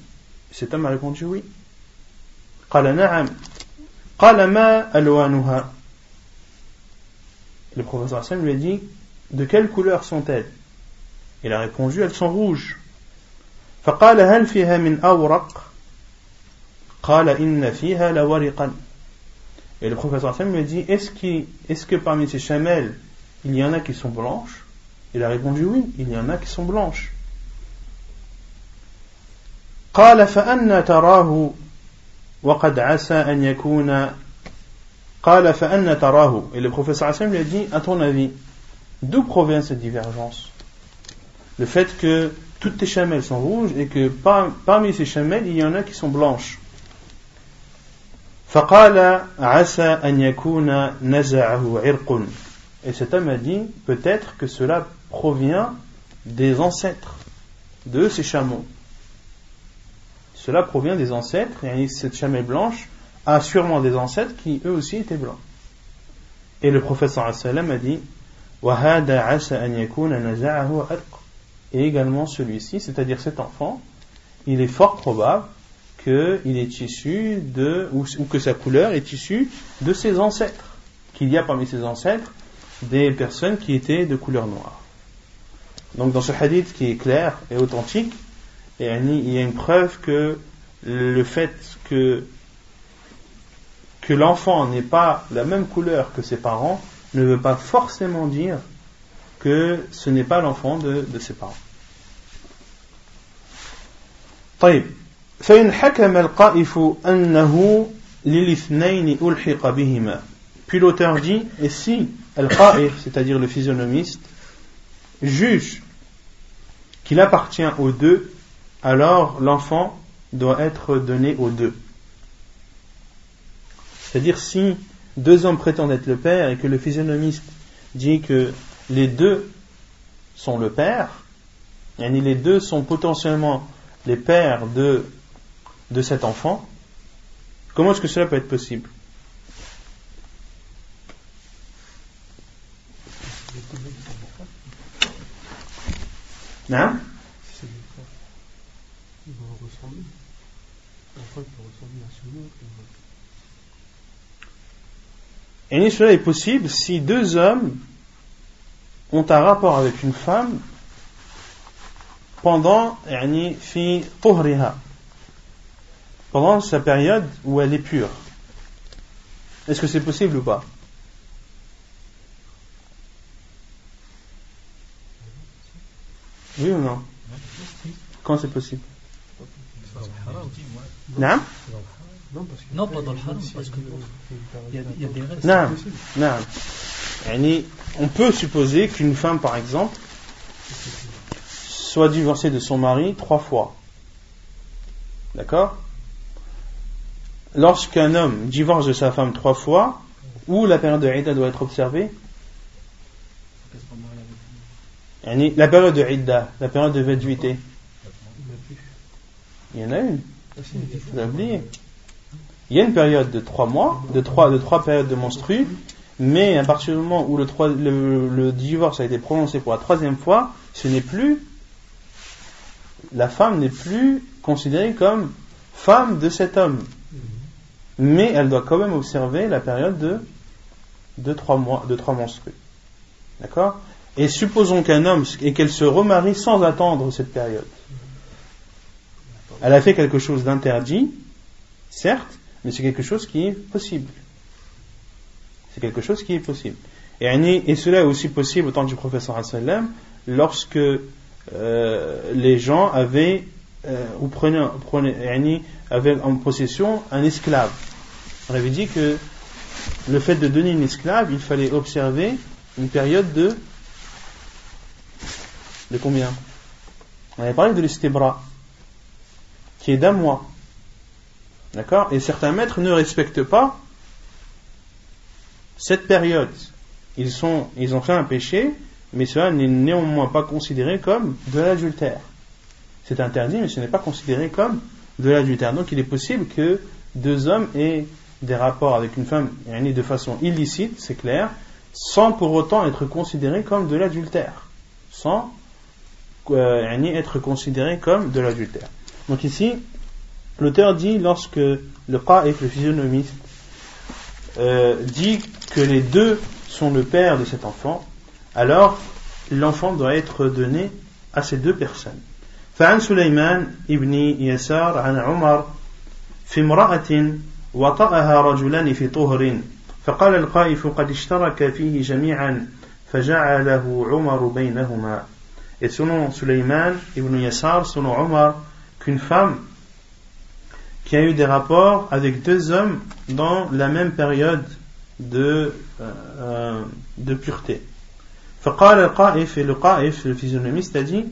Cet homme a répondu oui. قال نعم قال ما ألوانها Le professeur sallam lui a dit de quelle couleur sont-elles Il a répondu, elles sont rouges. فقال هل فيها من أورق قال إن فيها لورقا Et le professeur Sam lui a dit est-ce, est que parmi ces chamelles, il y en a qui sont blanches Il a répondu oui, il y en a qui sont blanches. قال فأنا تراه وقد عسى أن يكون قال فأنا تراه Et le professeur Hassan lui a dit à ton avis, D'où provient cette divergence Le fait que toutes tes chamelles sont rouges et que parmi ces chamelles, il y en a qui sont blanches. Et cet homme a dit, peut-être que cela provient des ancêtres de ces chameaux. Cela provient des ancêtres, et cette chamelle blanche a sûrement des ancêtres qui eux aussi étaient blancs. Et le professeur a dit, et également celui-ci, c'est-à-dire cet enfant, il est fort probable qu'il est issu de, ou, que sa couleur est issue de ses ancêtres. Qu'il y a parmi ses ancêtres des personnes qui étaient de couleur noire. Donc dans ce hadith qui est clair et authentique, il y a une preuve que le fait que, que l'enfant n'ait pas la même couleur que ses parents ne veut pas forcément dire que ce n'est pas l'enfant de, de ses parents. طيب فإن حكم القائف أنه للاثنين ألحق بهما Puis l'auteur dit, et si Al-Qa'if, c'est-à-dire le physionomiste, juge qu'il appartient aux deux, alors l'enfant doit être donné aux deux. C'est-à-dire si deux hommes prétendent être le père et que le physionomiste dit que les deux sont le père, et les deux sont potentiellement les pères de, de cet enfant, comment est-ce que cela peut être possible? Hein? Et cela est possible si deux hommes ont un rapport avec une femme pendant pendant sa période où elle est pure. Est-ce que c'est possible ou pas? Oui ou non? Quand c'est possible? Non non, pas dans le haram, parce qu'il y, a, y a des restes. Non, non. On peut supposer qu'une femme, par exemple, soit divorcée de son mari trois fois. D'accord? Lorsqu'un homme divorce de sa femme trois fois, où la période de Idda doit être observée? La période de Idda, la période de véduité. Il y en a une. Tu l'as oublié il y a une période de trois mois, de trois, de trois périodes de menstrues, mais à partir du moment où le, divorce a été prononcé pour la troisième fois, ce n'est plus, la femme n'est plus considérée comme femme de cet homme. Mais elle doit quand même observer la période de, de trois mois, de trois menstrues. D'accord? Et supposons qu'un homme, et qu'elle se remarie sans attendre cette période. Elle a fait quelque chose d'interdit, certes, mais c'est quelque chose qui est possible. C'est quelque chose qui est possible. Et, cela est aussi possible au temps du professeur sallam lorsque euh, les gens avaient euh, ou prenaient, avaient en possession un esclave. On avait dit que le fait de donner une esclave, il fallait observer une période de de combien? On avait parlé de l'istibra, qui est d'un mois. D'accord Et certains maîtres ne respectent pas cette période. Ils, sont, ils ont fait un péché, mais cela n'est néanmoins pas considéré comme de l'adultère. C'est interdit, mais ce n'est pas considéré comme de l'adultère. Donc il est possible que deux hommes aient des rapports avec une femme de façon illicite, c'est clair, sans pour autant être considérés comme de l'adultère. Sans euh, être considérés comme de l'adultère. Donc ici, L'auteur dit lorsque le qa'if, le physionomiste, euh, dit que les deux sont le père de cet enfant, alors l'enfant doit être donné à ces deux personnes. فعن سليمان ابن يسار عن عمر في امرأة وطأها رجلان في طهر فقال القائف قد اشترك فيه جميعا فجعله عمر بينهما Et selon Suleiman ibn Yassar, selon Omar, qu'une femme qui a eu des rapports avec deux hommes dans la même période de, euh, de pureté. فقال القائف et le qaif, le physionomiste, a dit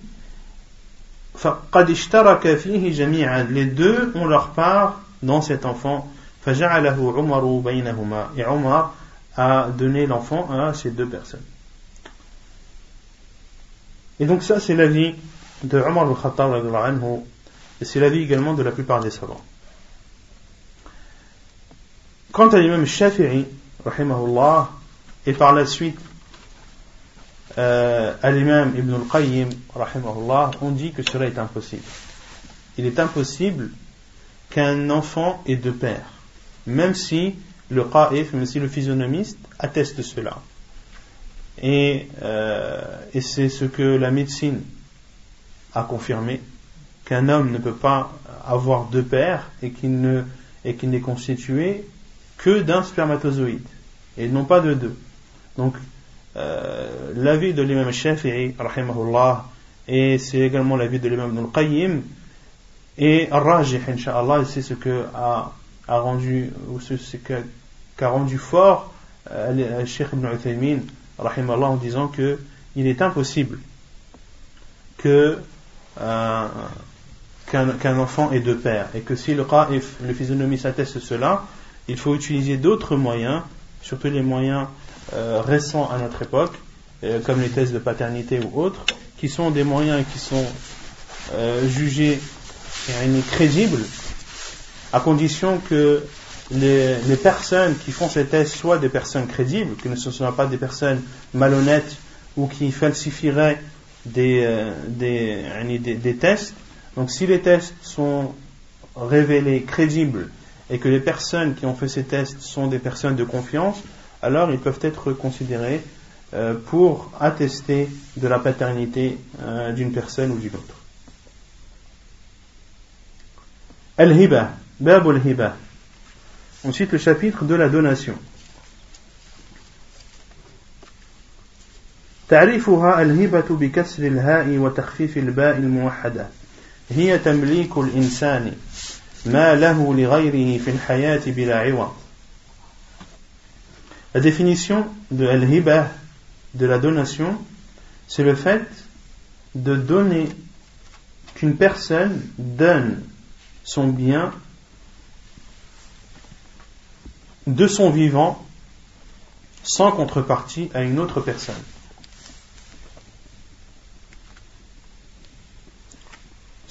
فقد اشترك فيه جميعا les deux ont leur part dans cet enfant فجعله عمر بينهما et Omar a donné l'enfant à ces deux personnes et donc ça c'est l'avis de Omar al-Khattab et c'est l'avis également de la plupart des savants Quant à l'imam Shafi'i, rahimahullah, et par la suite euh, à l'imam Ibn al-Qayyim, rahimahullah, on dit que cela est impossible. Il est impossible qu'un enfant est de père, même si le qa'if, même si le physionomiste atteste cela. Et, euh, et c'est ce que la médecine a confirmé, qu'un homme ne peut pas avoir deux pères et qu'il ne et qu'il n'est constitué que d'un spermatozoïde et non pas de deux. Donc euh, l'avis de l'imam Shafi'i rahimahullah et c'est également l'avis de l'imam Ibn qayyim et Al-Rajih inshallah c'est ce que a, rendu ou ce, qu'a rendu fort euh, Sheikh Ibn Uthaymin rahimahullah en disant que il est impossible que euh, qu'un enfant ait deux pères et que si le qa'if, le physionomie atteste cela, il faut utiliser d'autres moyens, surtout les moyens euh, récents à notre époque, euh, comme les tests de paternité ou autres, qui sont des moyens qui sont euh, jugés crédibles, à condition que les, personnes qui font ces tests soient des personnes crédibles, que ce ne soient pas des personnes malhonnêtes ou qui falsifieraient des tests, donc si les tests sont révélés crédibles et que les personnes qui ont fait ces tests sont des personnes de confiance, alors ils peuvent être considérés euh, pour attester de la paternité euh, d'une personne ou d'une autre. Al-Hiba, Bab al-Hiba. Ensuite le chapitre de la donation. تعريفها الهبة بكسر الهاء وتخفيف الباء الموحدة هي تمليك الإنسان ما له لغيره في الحياة بلا عوض La définition de al-hibah, de la donation, c'est le fait de donner qu'une personne donne son bien de son vivant sans contrepartie à une autre personne.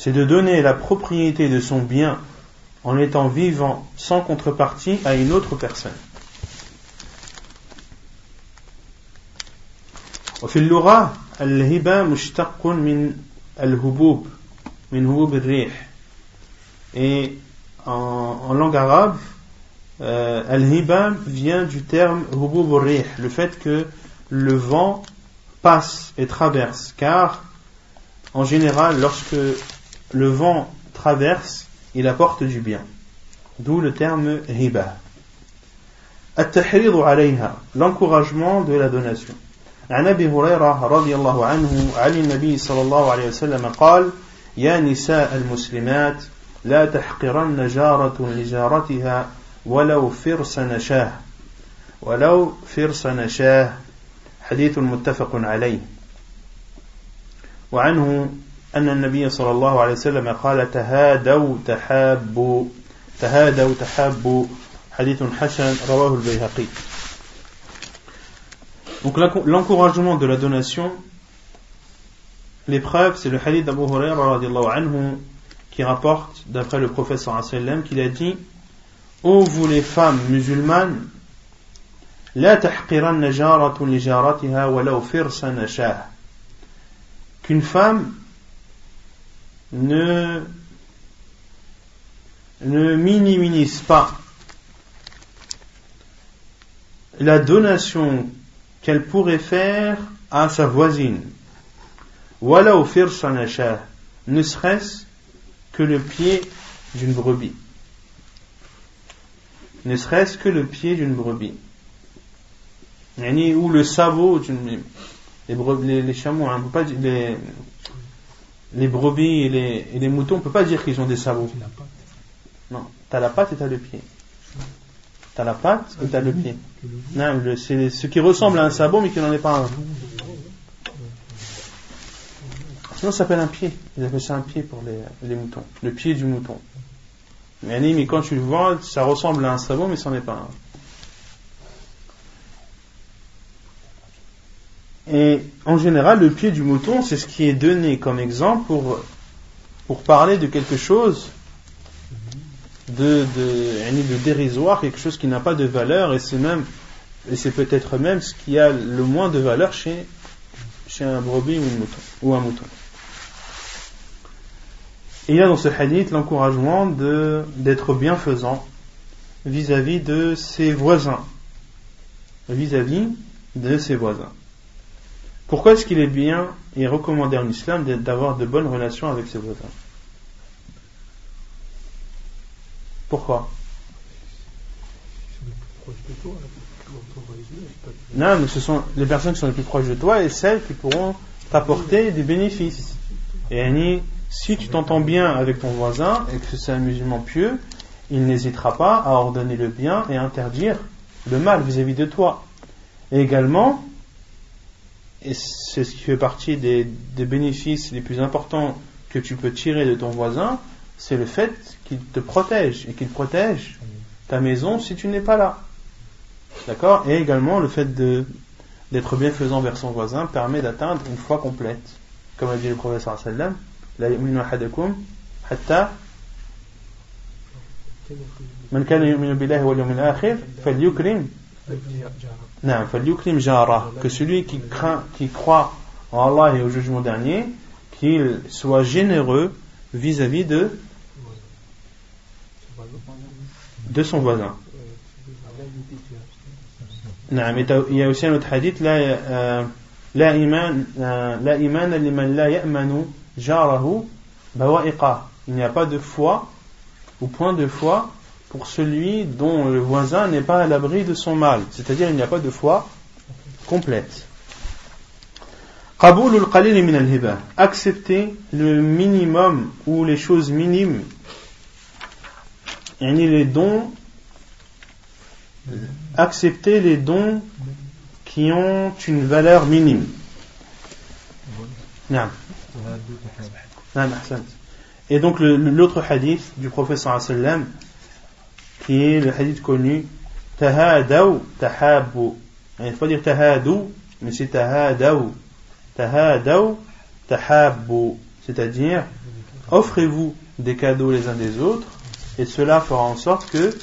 c'est de donner la propriété de son bien en étant vivant sans contrepartie à une autre personne. وفي اللغة الهبة مشتق من الهبوب من هبوب الريح et en, en langue arabe euh, al-hiba vient du terme hubub rih le fait que le vent passe et traverse car en général lorsque le vent traverse, il apporte du bien. D'où le terme hiba. التحريض عليها l'encouragement de la donation عن ابي هريره رضي الله عنه عن النبي صلى الله عليه وسلم قال يا نساء المسلمات لا تحقرن جارة لجارتها ولو فرس نشاه ولو فرس نشاه حديث متفق عليه وعنه أن النبي صلى الله عليه وسلم قال تهادوا تحابوا تهادوا تحابوا حديث حسن رواه البيهقي Donc l'encouragement de la donation, l'épreuve, c'est le hadith d'Abu Huraira anhu qui rapporte, d'après le professeur sallam, qu'il a dit Ô vous les femmes musulmanes, لا تحقرن جارة لجارتها ولو فرس نشاه qu'une femme ne, minimise pas la donation qu'elle pourrait faire à sa voisine. Voilà offrir achat, ne serait-ce que le pied d'une brebis. Ne serait-ce que le pied d'une brebis. Ou le sabot d'une. Les, les, chameaux, hein, pas, les, les brebis et les, et les moutons, on ne peut pas dire qu'ils ont des sabots. Non, tu as la patte et tu as le pied. Tu as la patte et tu as le pied. Non, c'est ce qui ressemble à un sabot mais qui n'en est pas un. Sinon, ça s'appelle un pied. Ils appellent ça un pied pour les, les moutons. Le pied du mouton. Mais, mais quand tu le vois, ça ressemble à un sabot mais ce n'en est pas un. Et en général, le pied du mouton, c'est ce qui est donné comme exemple pour, pour parler de quelque chose de, de, de dérisoire, quelque chose qui n'a pas de valeur, et c'est même, et c'est peut-être même ce qui a le moins de valeur chez, chez un brebis ou, un mouton. il y a dans ce hadith l'encouragement d'être bienfaisant vis-à-vis de ses voisins. Vis-à-vis de ses voisins. Pourquoi est-ce qu'il est bien et recommandé en islam d'avoir de bonnes relations avec ses voisins? Pourquoi? Non, mais ce sont les personnes qui sont les plus proches de toi et celles qui pourront t'apporter des bénéfices. Et si tu t'entends bien avec ton voisin et que c'est un musulman pieux, il n'hésitera pas à ordonner le bien et interdire le mal vis-à-vis de toi. Et également, et c'est ce qui fait partie des, bénéfices les plus importants que tu peux tirer de ton voisin, c'est le fait qu'il te protège et qu'il protège ta maison si tu n'es pas là. D'accord? Et également, le fait d'être bienfaisant vers son voisin permet d'atteindre une foi complète. Comme a dit le professeur sallam, la yu'minu ahadakum hatta man kana yu'minu billahi wal yawmil akhir que celui qui craint, qui croit en Allah et au jugement dernier, qu'il soit généreux vis-à-vis de de son voisin. Il y a aussi un autre hadith la euh, bawa'iqa. Il n'y a pas de foi ou point de foi pour celui dont le voisin n'est pas à l'abri de son mal, c'est-à-dire il n'y a pas de foi complète. Accepter le minimum ou les choses minimes, et les dons, accepter les dons qui ont une valeur minime. Et donc l'autre hadith du prophète sallam qui est le hadith connu Tahadaw tahabu. Il ne faut pas dire tahadu, mais c'est tahadaw. Tahadaw tahabu. C'est-à-dire, offrez-vous des cadeaux les uns des autres, et cela fera en sorte que,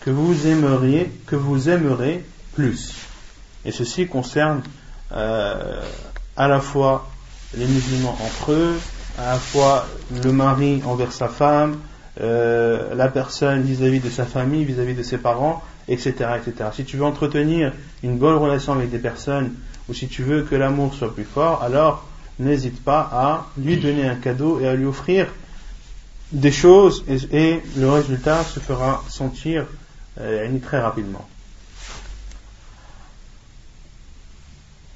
que vous aimeriez, que vous aimerez plus. Et ceci concerne euh, à la fois les musulmans entre eux, à la fois le mari envers sa femme, euh, la personne vis-à-vis de sa famille, vis-à-vis de ses parents, etc., etc. Si tu veux entretenir une bonne relation avec des personnes, ou si tu veux que l'amour soit plus fort, alors n'hésite pas à lui donner un cadeau et à lui offrir des choses, et, le résultat se fera sentir euh, très rapidement.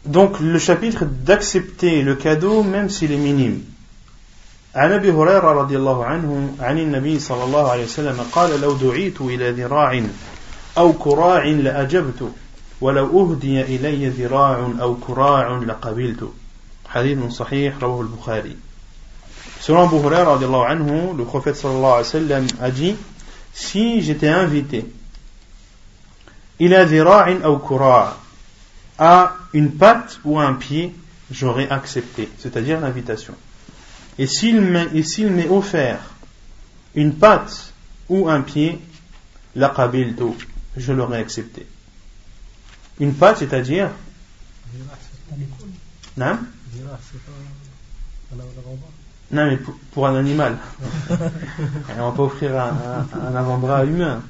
Donc le chapitre d'accepter le cadeau même s'il est minime. عن ابي هريره رضي الله عنه عن النبي صلى الله عليه وسلم قال لو دعيت الى ذراع او كراع لاجبت ولو اهدي الي ذراع او كراع لقبلت حديث صحيح رواه البخاري Selon Abu Huraira, anhu, le prophète sallallahu alayhi wa sallam a dit Si j'étais invité ila dhira'in ou kura' à une patte ou un pied, j'aurais accepté, c'est-à-dire l'invitation. Et s'il m'est offert une patte ou un pied, la qabiltu, je l'aurais accepté. Une patte, c'est-à-dire? Non Non, mais pour, un animal. [LAUGHS] on va pas offrir un, avant-bras humain.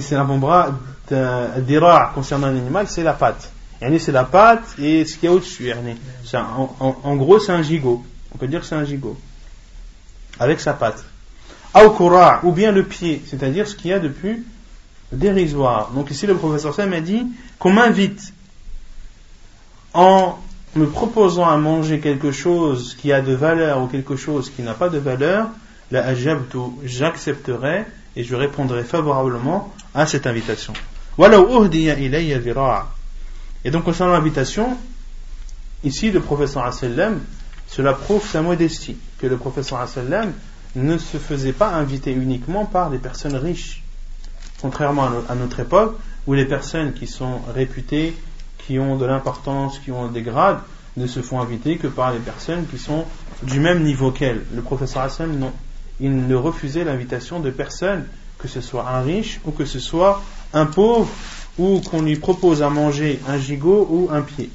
C'est l'avant-bras d'ira concernant un animal, c'est la patte. C'est la patte et ce qu'il y a au-dessus. En, en gros, c'est un gigot. On peut dire que c'est un gigot. Avec sa patte. Ou bien le pied, c'est-à-dire ce qu'il y a de plus dérisoire. Donc ici, le professeur Sam a dit qu'on m'invite en me proposant à manger quelque chose qui a de valeur ou quelque chose qui n'a pas de valeur, la ajabtu, j'accepterai et je répondrai favorablement à cette invitation. Et donc concernant l'invitation, ici le professeur sallam cela prouve sa modestie, que le professeur sallam ne se faisait pas inviter uniquement par des personnes riches, contrairement à notre époque où les personnes qui sont réputées, qui ont de l'importance, qui ont des grades, ne se font inviter que par les personnes qui sont du même niveau qu'elles. Le professeur sallam, non. Il ne refusait l'invitation de personne, que ce soit un riche ou que ce soit un pauvre, ou qu'on lui propose à manger un gigot ou un pied.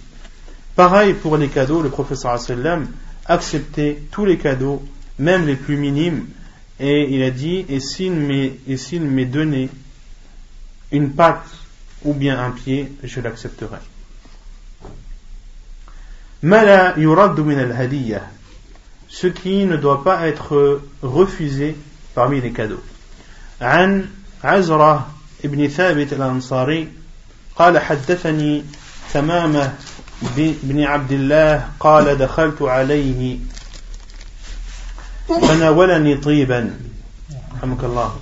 Pareil pour les cadeaux, le professeur sallam accepter tous les cadeaux même les plus minimes. Et il a dit, et s'il m'est donné une patte ou bien un pied, je l'accepterai. Mala yurad min al ce qui ne doit pas être refusé parmi les cadeaux. عن عزرة ابن ثابت الأنصاري قال حدثني ثمامة بن عبد الله قال دخلت عليه فناولني طيبا. رحمك الله.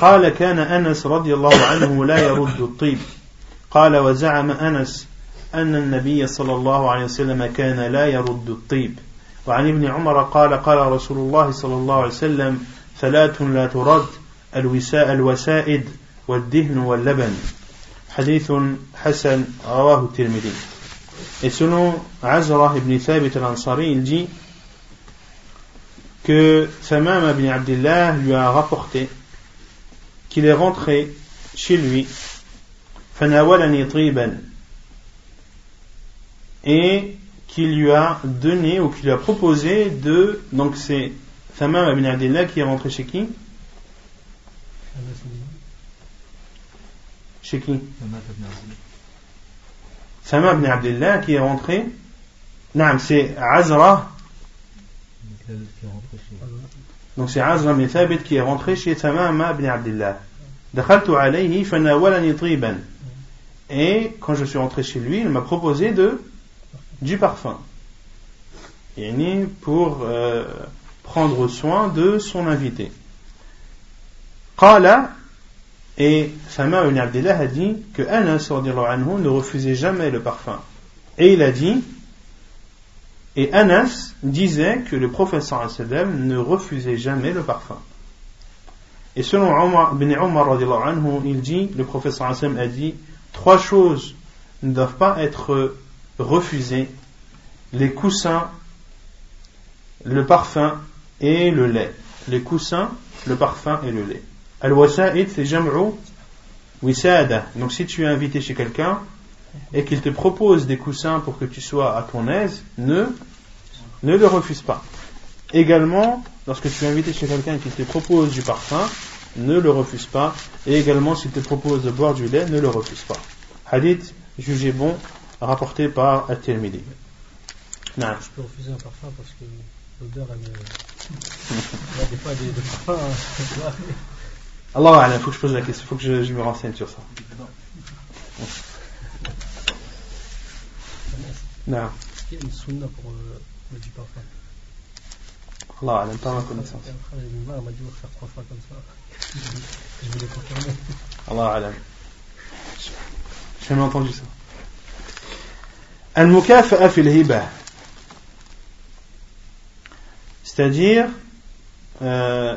قال كان أنس رضي الله عنه لا يرد الطيب. قال وزعم أنس أن النبي صلى الله عليه وسلم كان لا يرد الطيب. وعن ابن عمر قال قال رسول الله صلى الله عليه وسلم ثلاث لا ترد الوساء الوسائد والدهن واللبن. حديث حسن رواه الترمذي. Et selon Azrah ibn Thabit al-Ansari, il dit que Samam ibn Abdullah lui a rapporté qu'il est rentré chez lui. et qu'il lui a donné ou qu'il lui a proposé de donc c'est Samam ibn Abdullah qui est rentré chez qui? Chez qui? Samam ibn Abdullah qui est rentré non c'est Azra donc c'est Azra ibn Thabit qui est rentré chez Samam ibn Abdullah et quand je suis rentré chez lui, il m'a proposé de du parfum. pour euh, prendre soin de son invité. Qala et Sama ibn Abdullah a dit que Anas anhu ne refusait jamais le parfum. Et il a dit et Anas disait que le professeur ne refusait jamais le parfum. Et selon Omar, ibn Omar, anhu, il dit, le professeur Hassan a dit, trois choses ne doivent pas être refusées les coussins, le parfum et le lait. Les coussins, le parfum et le lait. Al-wasa'id, c'est jam'u wisada. Donc si tu es invité chez quelqu'un et qu'il te propose des coussins pour que tu sois à ton aise, ne, ne le refuse pas. Également, lorsque tu es invité chez quelqu'un qui te propose du parfum, ne le refuse pas. Et également, s'il te propose de boire du lait, ne le refuse pas. Hadith jugé bon, rapporté par At-Tirmidhi. Je peux refuser un parfum parce que l'odeur, elle me... Il y a des fois des, parfums. [LAUGHS] Allah, il faut que je pose la question, il faut que je, je, me renseigne sur ça. Non. Est-ce qu'il y a une sunna pour euh, le du parfum Allah alam, pas ma connaissance. m'a dit de faire trois fois comme ça. Je voulais confirmer. Allah alam. J'ai jamais entendu ça. Al-mukafa'a fil hiba. C'est-à-dire euh,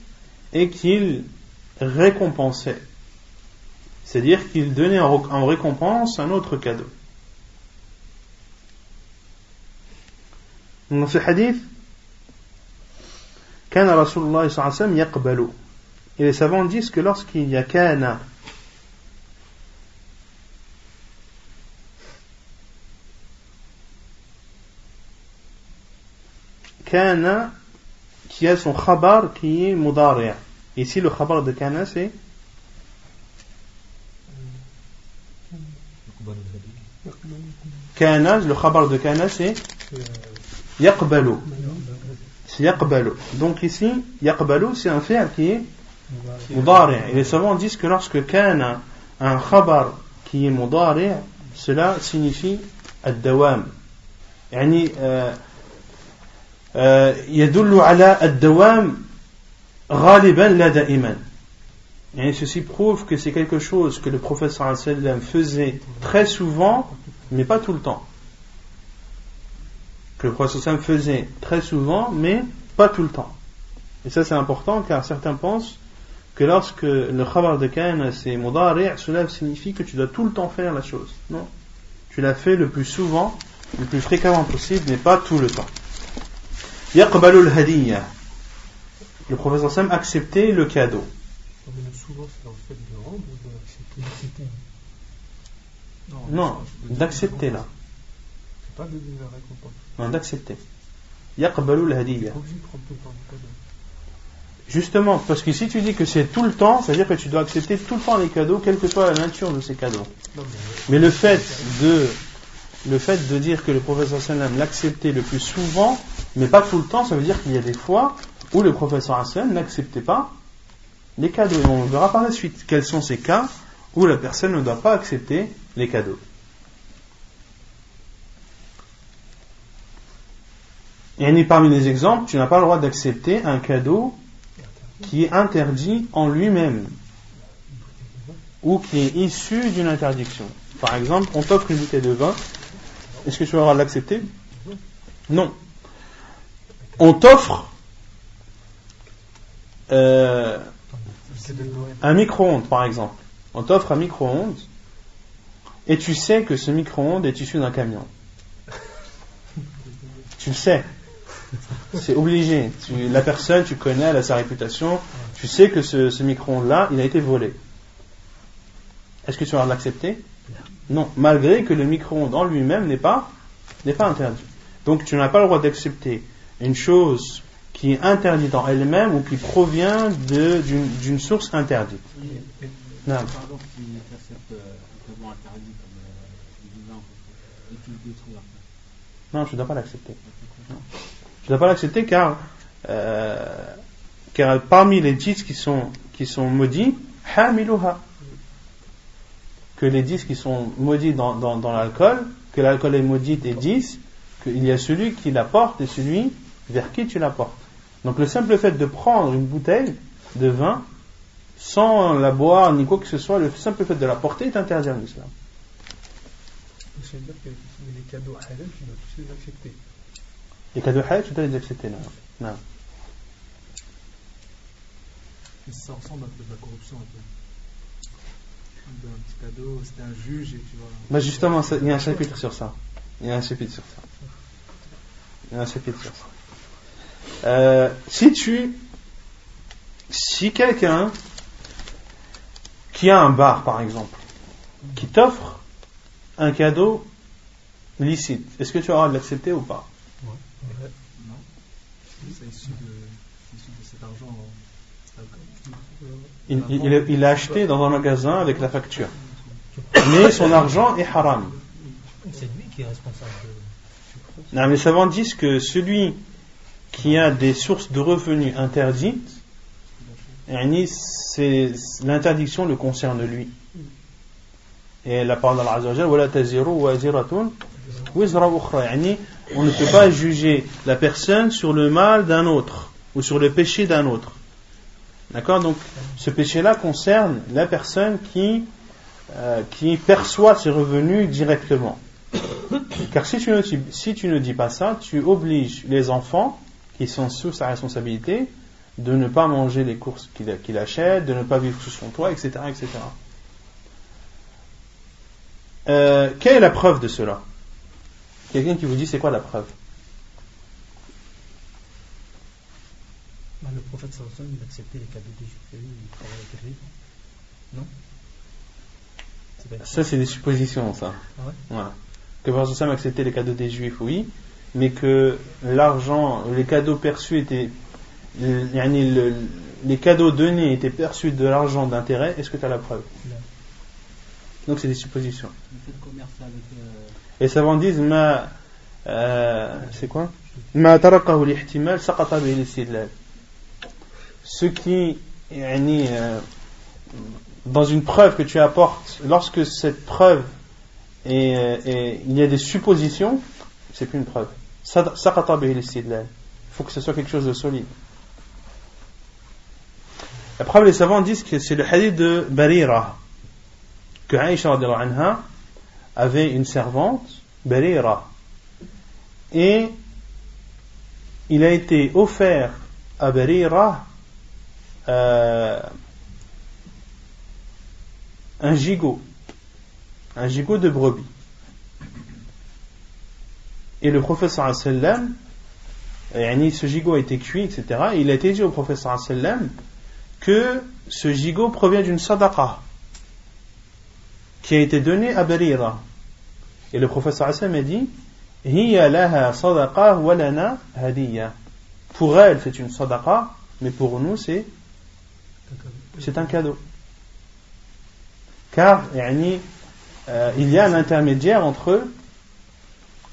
et qu'il récompensait. C'est-à-dire qu'il donnait en récompense un autre cadeau. Dans ce hadith, Kana Rasulullah yaqbalu. Et les savants disent que lorsqu'il y a Kana, Kana qui a son khabar qui est mudari' ici le khabar de kana c'est kana le khabar de kana c'est Yaqbalu. C'est yaqbalu. Donc ici, yaqbalu, c'est un fi'l qui est mudari. Et les savants disent que lorsque kana un khabar qui est mudari, cela signifie ad-dawam. يعني يدل على الدوام غالبا لا دائما Et ceci prouve que c'est quelque chose que le professeur sallam faisait très souvent, mais pas tout le temps que le prophète faisait très souvent, mais pas tout le temps. Et ça c'est important car certains pensent que lorsque le khabar de kana c'est mudari', cela signifie que tu dois tout le temps faire la chose. Non. Tu l'as fait le plus souvent, le plus fréquemment possible, mais pas tout le temps. Yaqbalu al-hadiyya. Le professeur Sam acceptait le cadeau. Non, d'accepter là. Non, d'accepter. Yaqbalu al-hadiyya. Obligé de prendre tout le temps le cadeau. Justement, parce que si tu dis que c'est tout le temps, c'est-à-dire que tu dois accepter tout le temps les cadeaux, quelle que soit la nature de ces cadeaux. Mais le fait de, le fait de dire que le professeur sallam l'acceptait le plus souvent, mais pas tout le temps, ça veut dire qu'il y a des fois où le professeur sallam n'acceptait pas les cadeaux. On verra par la suite quels sont ces cas où la personne ne doit pas accepter les cadeaux. Et parmi les exemples, tu n'as pas le droit d'accepter un cadeau qui est interdit en lui-même ou qui est issu d'une interdiction. Par exemple, on t'offre une bouteille de vin, est-ce que tu vas l'accepter? Non. On t'offre euh, un micro-ondes, par exemple. On t'offre un micro-ondes et tu sais que ce micro-ondes est issu d'un camion. Tu le sais. C'est obligé. La personne, tu connais, elle a sa réputation. Tu sais que ce, ce micro-ondes-là, il a été volé. Est-ce que tu vas l'accepter? Non. Malgré que le micro-ondes en lui-même n'est pas interdit. Donc tu n'as pas le droit d'accepter une chose qui est interdite en elle-même ou qui provient de- d'une d'une source interdite. Non. Non, tu ne dois pas l'accepter. Non. Tu ne dois pas l'accepter car, euh, car parmi les dix qui sont, qui sont maudits, hamiluha. Que les dix qui sont maudits dans, dans, dans l'alcool, que l'alcool est maudit et dix, qu'il y a celui qui l'apporte et celui vers qui tu l'apportes. Donc le simple fait de prendre une bouteille de vin sans la boire ni quoi que ce soit, le simple fait de la porter est interdit en islam. Les cadeaux halal, tu dois tous les accepter. Les cadeaux halal, tu dois les accepter. non. Non. Ça ressemble un peu à la corruption un peu. Un petit cadeau, c'était un juge et tu vois. Bah justement, il y a un chapitre sur ça. Il y a un chapitre sur ça. Il y a un chapitre sur ça. Euh, si tu, si quelqu'un qui a un bar, par exemple, qui t'offre un cadeau licite, est-ce que tu auras de l'accepter ou pas? Ouais. Non C'est issu de, c'est issu de cet argent. alcool. il, il, il l'a acheté dans un magasin avec la facture. Mais son argent est haram. C'est lui qui est responsable de. Non, mais les savants disent que celui qui a des sources de revenus interdites, l'interdiction le concerne lui. Et la parole d'Allah Azzawajal, voilà on ne peut pas juger la personne sur le mal d'un autre ou sur le péché d'un autre. D'accord? Donc, ce péché-là concerne la personne qui, euh, qui perçoit ses revenus directement. Car si tu, ne, si tu ne dis pas ça, tu obliges les enfants qui sont sous sa responsabilité de ne pas manger les courses qu'il achète, de ne pas vivre sous son toit, etc. etc. Euh, quelle est la preuve de cela? Quelqu'un qui vous dit c'est quoi la preuve? Bah, le prophète sallallahu il acceptait les cadeaux des juifs et il travaillait avec les. Non? Ça c'est des suppositions ça. Ah ouais? Voilà. Que le prophète acceptait les cadeaux des juifs, oui, mais que l'argent, les cadeaux perçus étaient, les cadeaux donnés étaient perçus de l'argent d'intérêt, est-ce que tu as la preuve? Donc c'est des suppositions. Et savants disent, ma, euh, c'est quoi? Ma tarakahu l'ihtimal saqata Ce qui, euh, dans une preuve que tu apportes, lorsque cette preuve euh, il y a des suppositions, c'est plus une preuve il faut que ce soit quelque chose de solide. Preuve les savants disent que c'est le hadith de Barira que anha avait une servante, Barira, et il a été offert à Barira euh, un gigot, un gigot de brebis. Et le professeur sallam, ce gigot a été cuit, etc. Et il a été dit au professeur sallam que ce gigot provient d'une sadaqa qui a été donnée à Barira. Et le professeur sallam a dit. Pour elle, c'est une sadaqa, mais pour nous, c'est c'est un cadeau. Car euh, il y a un intermédiaire entre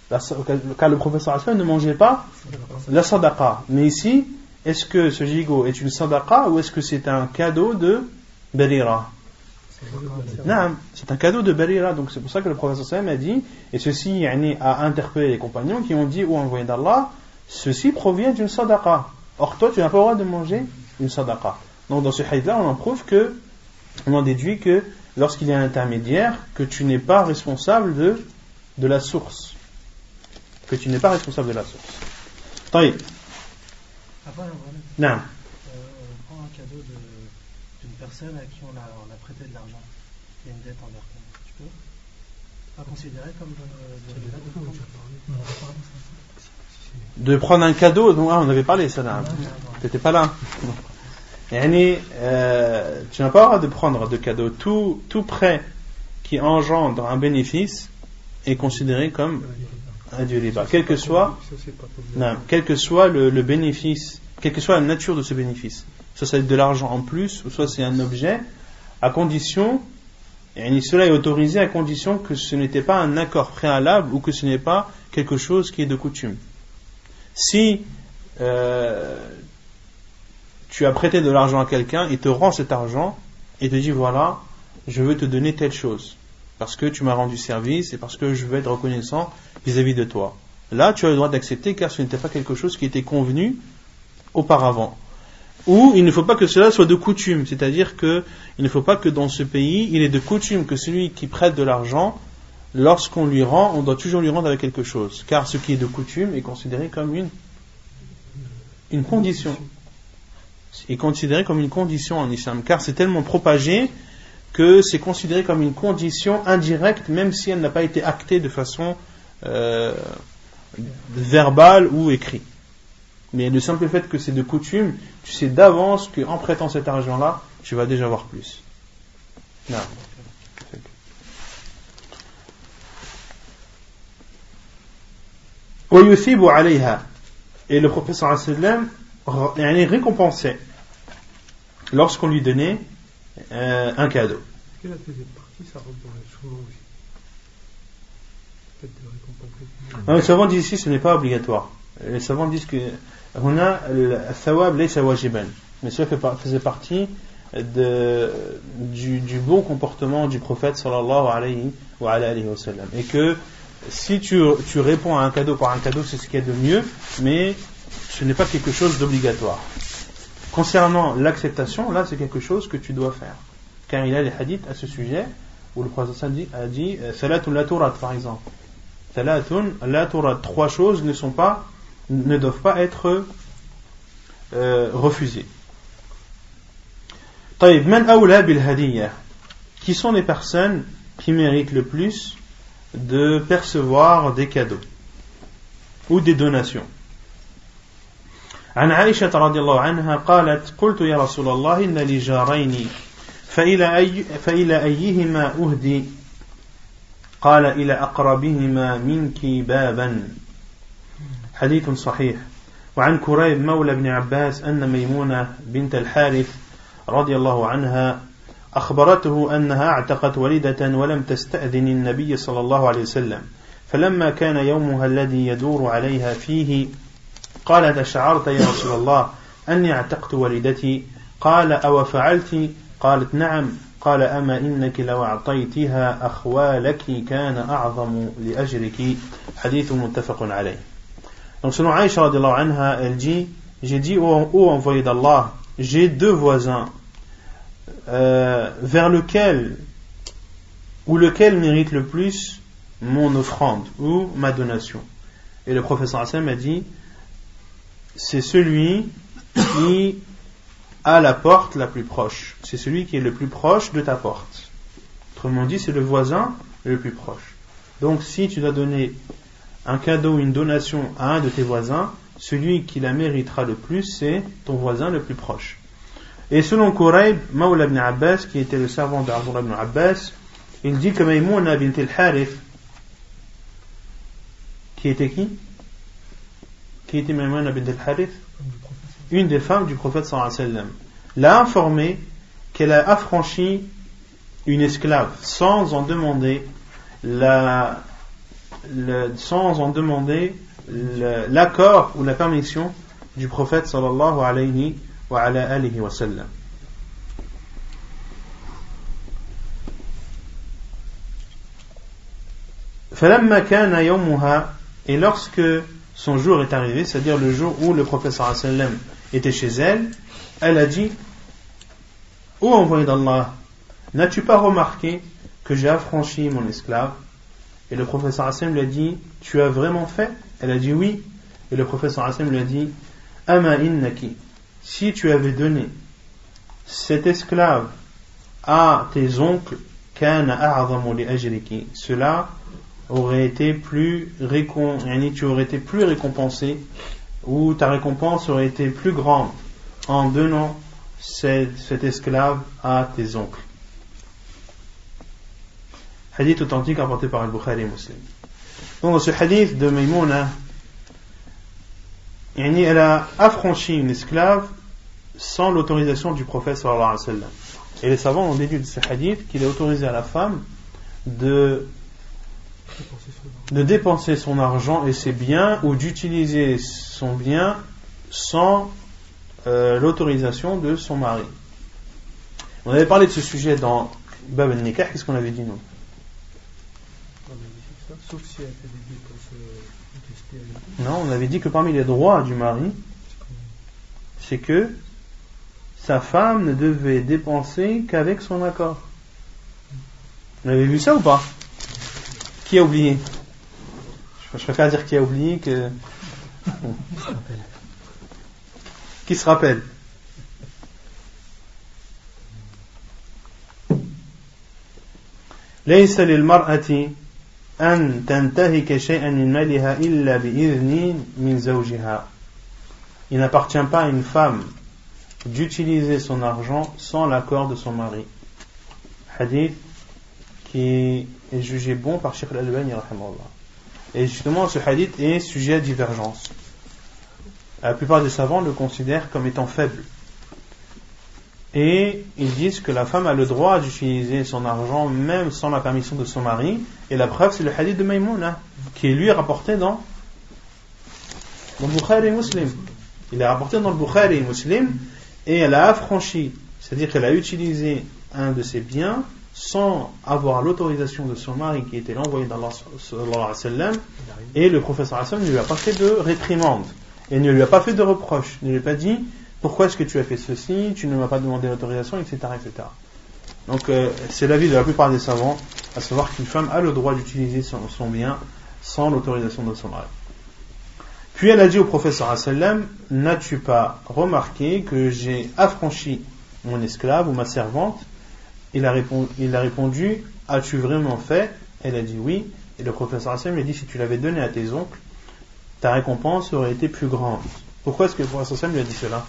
car le professeur ne mangeait pas la sadaqa. Mais ici, est-ce que ce gigot est une sadaqa ou est-ce que c'est un cadeau de Berira c'est un cadeau de Berira. Donc c'est pour ça que le professeur Hassan a dit, et ceci a interpellé les compagnons qui ont dit, ou envoyé d'Allah, ceci provient d'une sadaqa. Or toi, tu n'as pas le droit de manger une sadaqa. Donc dans ce hadith-là, on en prouve que, on en déduit que lorsqu'il y a un intermédiaire, que tu n'es pas responsable de la source. Que tu n'es pas responsable de la source. Taïb. Non. Euh, on prend un cadeau d'une personne à qui on a, on a prêté de l'argent. Il y a une dette envers toi. Tu peux pas considérer comme de, de, de, prendre un cadeau, dont ah, on avait parlé ça là. Tu n'étais pas là. Euh, tu n'as pas le droit de prendre de cadeau. Tout, tout prêt qui engendre un bénéfice est considéré comme un du riba. Quel que soit, non, quel que soit le, bénéfice, quelle que soit la nature de ce bénéfice, soit c'est de l'argent en plus, ou soit c'est un objet, à condition, et cela est autorisé à condition que ce n'était pas un accord préalable ou que ce n'est pas quelque chose qui est de coutume. Si euh, tu as prêté de l'argent à quelqu'un, il te rend cet argent et te dit voilà, je veux te donner telle chose parce que tu m'as rendu service et parce que je veux être reconnaissant vis-à-vis de toi. Là, tu as le droit d'accepter car ce n'était pas quelque chose qui était convenu auparavant. Ou il ne faut pas que cela soit de coutume, c'est-à-dire qu'il ne faut pas que dans ce pays, il est de coutume que celui qui prête de l'argent, lorsqu'on lui rend, on doit toujours lui rendre avec quelque chose. Car ce qui est de coutume est considéré comme une, une condition est considéré comme une condition en islam, car c'est tellement propagé que c'est considéré comme une condition indirecte, même si elle n'a pas été actée de façon euh, verbale ou écrite. Mais le simple fait que c'est de coutume, tu sais d'avance qu'en prêtant cet argent-là, tu vas déjà avoir plus. Non. Et le professeur sallam récompensait lorsqu'on lui donnait euh, un cadeau. Non, les savants disent ici ce n'est pas obligatoire. Les savants disent que on a le thawab wajiban. Mais cela faisait partie du, du, bon comportement du prophète sallallahu alayhi wa, alayhi wa sallam. Et que si tu, tu réponds à un cadeau par un cadeau, c'est ce qu'il y a de mieux, mais ce n'est pas quelque chose d'obligatoire. Concernant l'acceptation, là c'est quelque chose que tu dois faire. Car il y a des hadiths à ce sujet où le prophète a dit euh, Salatun la turat par exemple Salatun la turat. Trois choses ne sont pas, ne doivent pas être euh, refusées. Qui sont les personnes qui méritent le plus de percevoir des cadeaux ou des donations عن عائشة رضي الله عنها قالت قلت يا رسول الله إن لي جارين فإلى, أي فإلى أيهما أهدي قال إلى أقربهما منك بابا. حديث صحيح. وعن كريب مولى بن عباس أن ميمونة بنت الحارث رضي الله عنها أخبرته أنها اعتقت وليدة ولم تستأذن النبي صلى الله عليه وسلم فلما كان يومها الذي يدور عليها فيه قالت أشعرت يا رسول الله أني اعتقت والدتي؟ قال أو فعلت قالت نعم. قال أما إنك لو أعطيتها أخوالك كان أعظم لأجرك حديث متفق عليه Donc selon Aïcha radiallahu anha, elle dit, j'ai dit ô, ô envoyé d'Allah, j'ai deux voisins euh, vers lequel ou lequel mérite le plus mon offrande ou ma donation. Et le professeur Hassan m'a dit, c'est celui qui a la porte la plus proche. C'est celui qui est le plus proche de ta porte. Autrement dit, c'est le voisin le plus proche. Donc si tu dois donner un cadeau une donation à un de tes voisins, celui qui la méritera le plus, c'est ton voisin le plus proche. Et selon Quraib, Mawla ibn Abbas, qui était le servant d'Abdullah ibn Abbas, il dit que Maïmouna bint al-Harith, qui était qui? Qui était Maïmouna bint al-Harith? Une des femmes du prophète sallallahu alayhi wa sallam, l'a informé qu'elle a affranchi une esclave sans en demander la, sans en demander l'accord ou la permission du prophète sallallahu alayhi wa, alayhi wa sallam. et lorsque son jour est arrivé, c'est-à-dire le jour où le prophète sallam était chez elle, elle a dit Ô envoyé d'Allah, n'as-tu pas remarqué que j'ai affranchi mon esclave? Et le prophète sallam lui a dit Tu as vraiment fait? Elle a dit oui. Et le prophète sallam lui a dit Ama innaki, si tu avais donné cet esclave à tes oncles, cela aurait été plus récon, tu aurais été plus récompensé ou ta récompense aurait été plus grande en donnant cet, esclave à tes oncles. Hadith authentique apporté par Al-Bukhari et Muslim. Donc dans ce hadith de Maimouna, elle a affranchi une esclave sans l'autorisation du prophète sallallahu alayhi wa sallam. Et les savants ont déduit de ce hadith qu'il est autorisé à la femme de, de dépenser son argent et ses biens ou d'utiliser son bien sans euh, l'autorisation de son mari. On avait parlé de ce sujet dans Bab al-Nikah, qu'est-ce qu'on avait dit nous? Non, on avait dit que parmi les droits du mari, c'est que sa femme ne devait dépenser qu'avec son accord. Vous avez vu ça ou pas? Qui a oublié Je préfère dire qui a oublié que. qui se rappelle ليس للمرأة أن تنتهك شيئا من مالها إلا بإذن من زوجها Il n'appartient pas à une femme d'utiliser son argent sans l'accord de son mari. Hadith qui est jugé bon par Sheikh al-Albani Et justement, ce hadith est sujet à divergence. La plupart des savants le considèrent comme étant faible. Et ils disent que la femme a le droit d'utiliser son argent même sans la permission de son mari. Et la preuve, c'est le hadith de Maïmouna, qui est lui rapporté dans, le Bukhari Muslim. Il est rapporté dans le Bukhari Muslim et elle a affranchi, c'est-à-dire qu'elle a utilisé un de ses biens sans avoir l'autorisation de son mari qui était l'envoyé d'Allah et le professeur Hassan ne lui a pas fait de réprimande et ne lui a pas fait de reproche, ne lui a pas dit pourquoi est-ce que tu as fait ceci, tu ne m'as pas demandé l'autorisation, etc., etc. Donc euh, c'est l'avis de la plupart des savants, à savoir qu'une femme a le droit d'utiliser son, son bien sans l'autorisation de son mari. Puis elle a dit au professeur sallam N'as-tu pas remarqué que j'ai affranchi mon esclave ou ma servante il a, répondu, As-tu vraiment fait? Elle a dit oui. Et le professeur sallam lui a dit Si tu l'avais donné à tes oncles, ta récompense aurait été plus grande. Pourquoi est-ce que le professeur sallam lui a dit cela?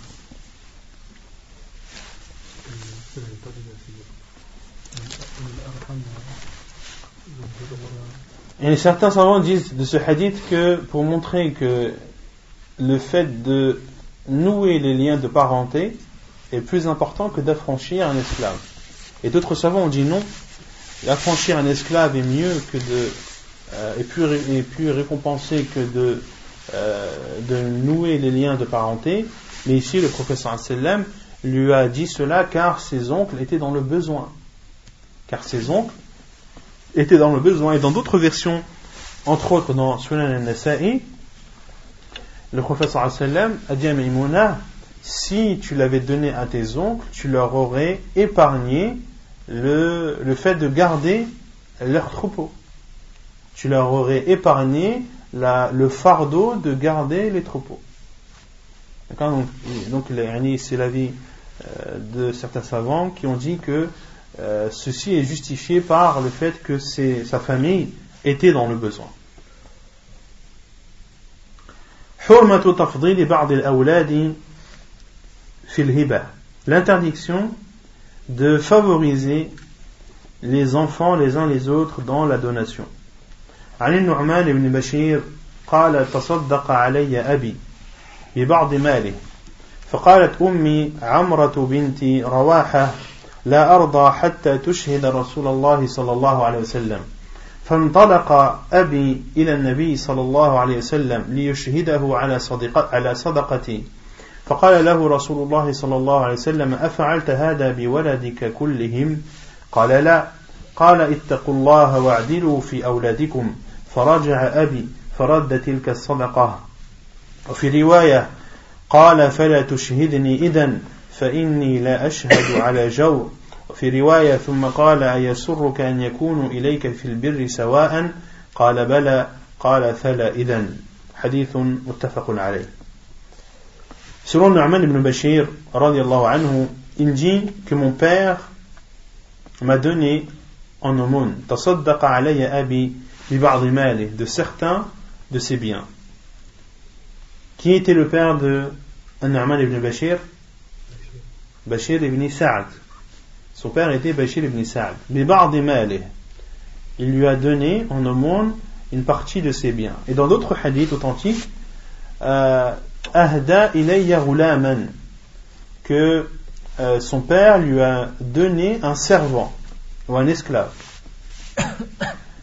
Et certains savants disent de ce hadith que pour montrer que le fait de nouer les liens de parenté est plus important que d'affranchir un esclave. Et d'autres savants ont dit non, affranchir un esclave est mieux que de euh, et, plus, et plus récompensé que de, euh, de nouer les liens de parenté. Mais ici, le professeur sallam lui a dit cela car ses oncles étaient dans le besoin. Car ses oncles était dans le besoin. Et dans d'autres versions, entre autres dans Sunan al-Nasa'i, le professeur sallam a dit à Maïmouna si tu l'avais donné à tes oncles, tu leur aurais épargné le, le fait de garder leur troupeau. Tu leur aurais épargné la, le fardeau de garder les troupeaux. Donc, donc c'est l'avis euh, de certains savants qui ont dit que euh, ceci est justifié par le fait que sa famille était dans le besoin L'interdiction de favoriser les enfants les uns les autres dans la donation. عن النعمان بن بشير قال تصدق علي أبي ببعض ماله فقالت أمي عمرة بنت رواحة لا أرضى حتى تشهد رسول الله صلى الله عليه وسلم فانطلق أبي إلى النبي صلى الله عليه وسلم ليشهده على صدقة على صدقتي فقال له رسول الله صلى الله عليه وسلم أفعلت هذا بولدك كلهم؟ قال لا. قال اتقوا الله واعدلوا في أولادكم. فرجع أبي فرد تلك الصدقة. وفي رواية قال فلا تشهدني إذن فإني لا أشهد على جور وفي رواية ثم قال أيسرك أن يكون إليك في البر سواء؟ قال بلى. قال فلا إذن حديث متفق عليه. Selon Nu'man ibn Bashir, anhu, il dit que mon père m'a donné en aumône, abi de certains de ses biens. Qui était le père de Nu'man ibn Bashir? Bashir ibn Sa'ad. Son père était Bashir ibn Sa'ad. Il lui a donné en aumône une partie de ses biens. Et dans d'autres hadiths authentiques, euh, Ahda ilayya que euh, son père lui a donné un servant ou un esclave.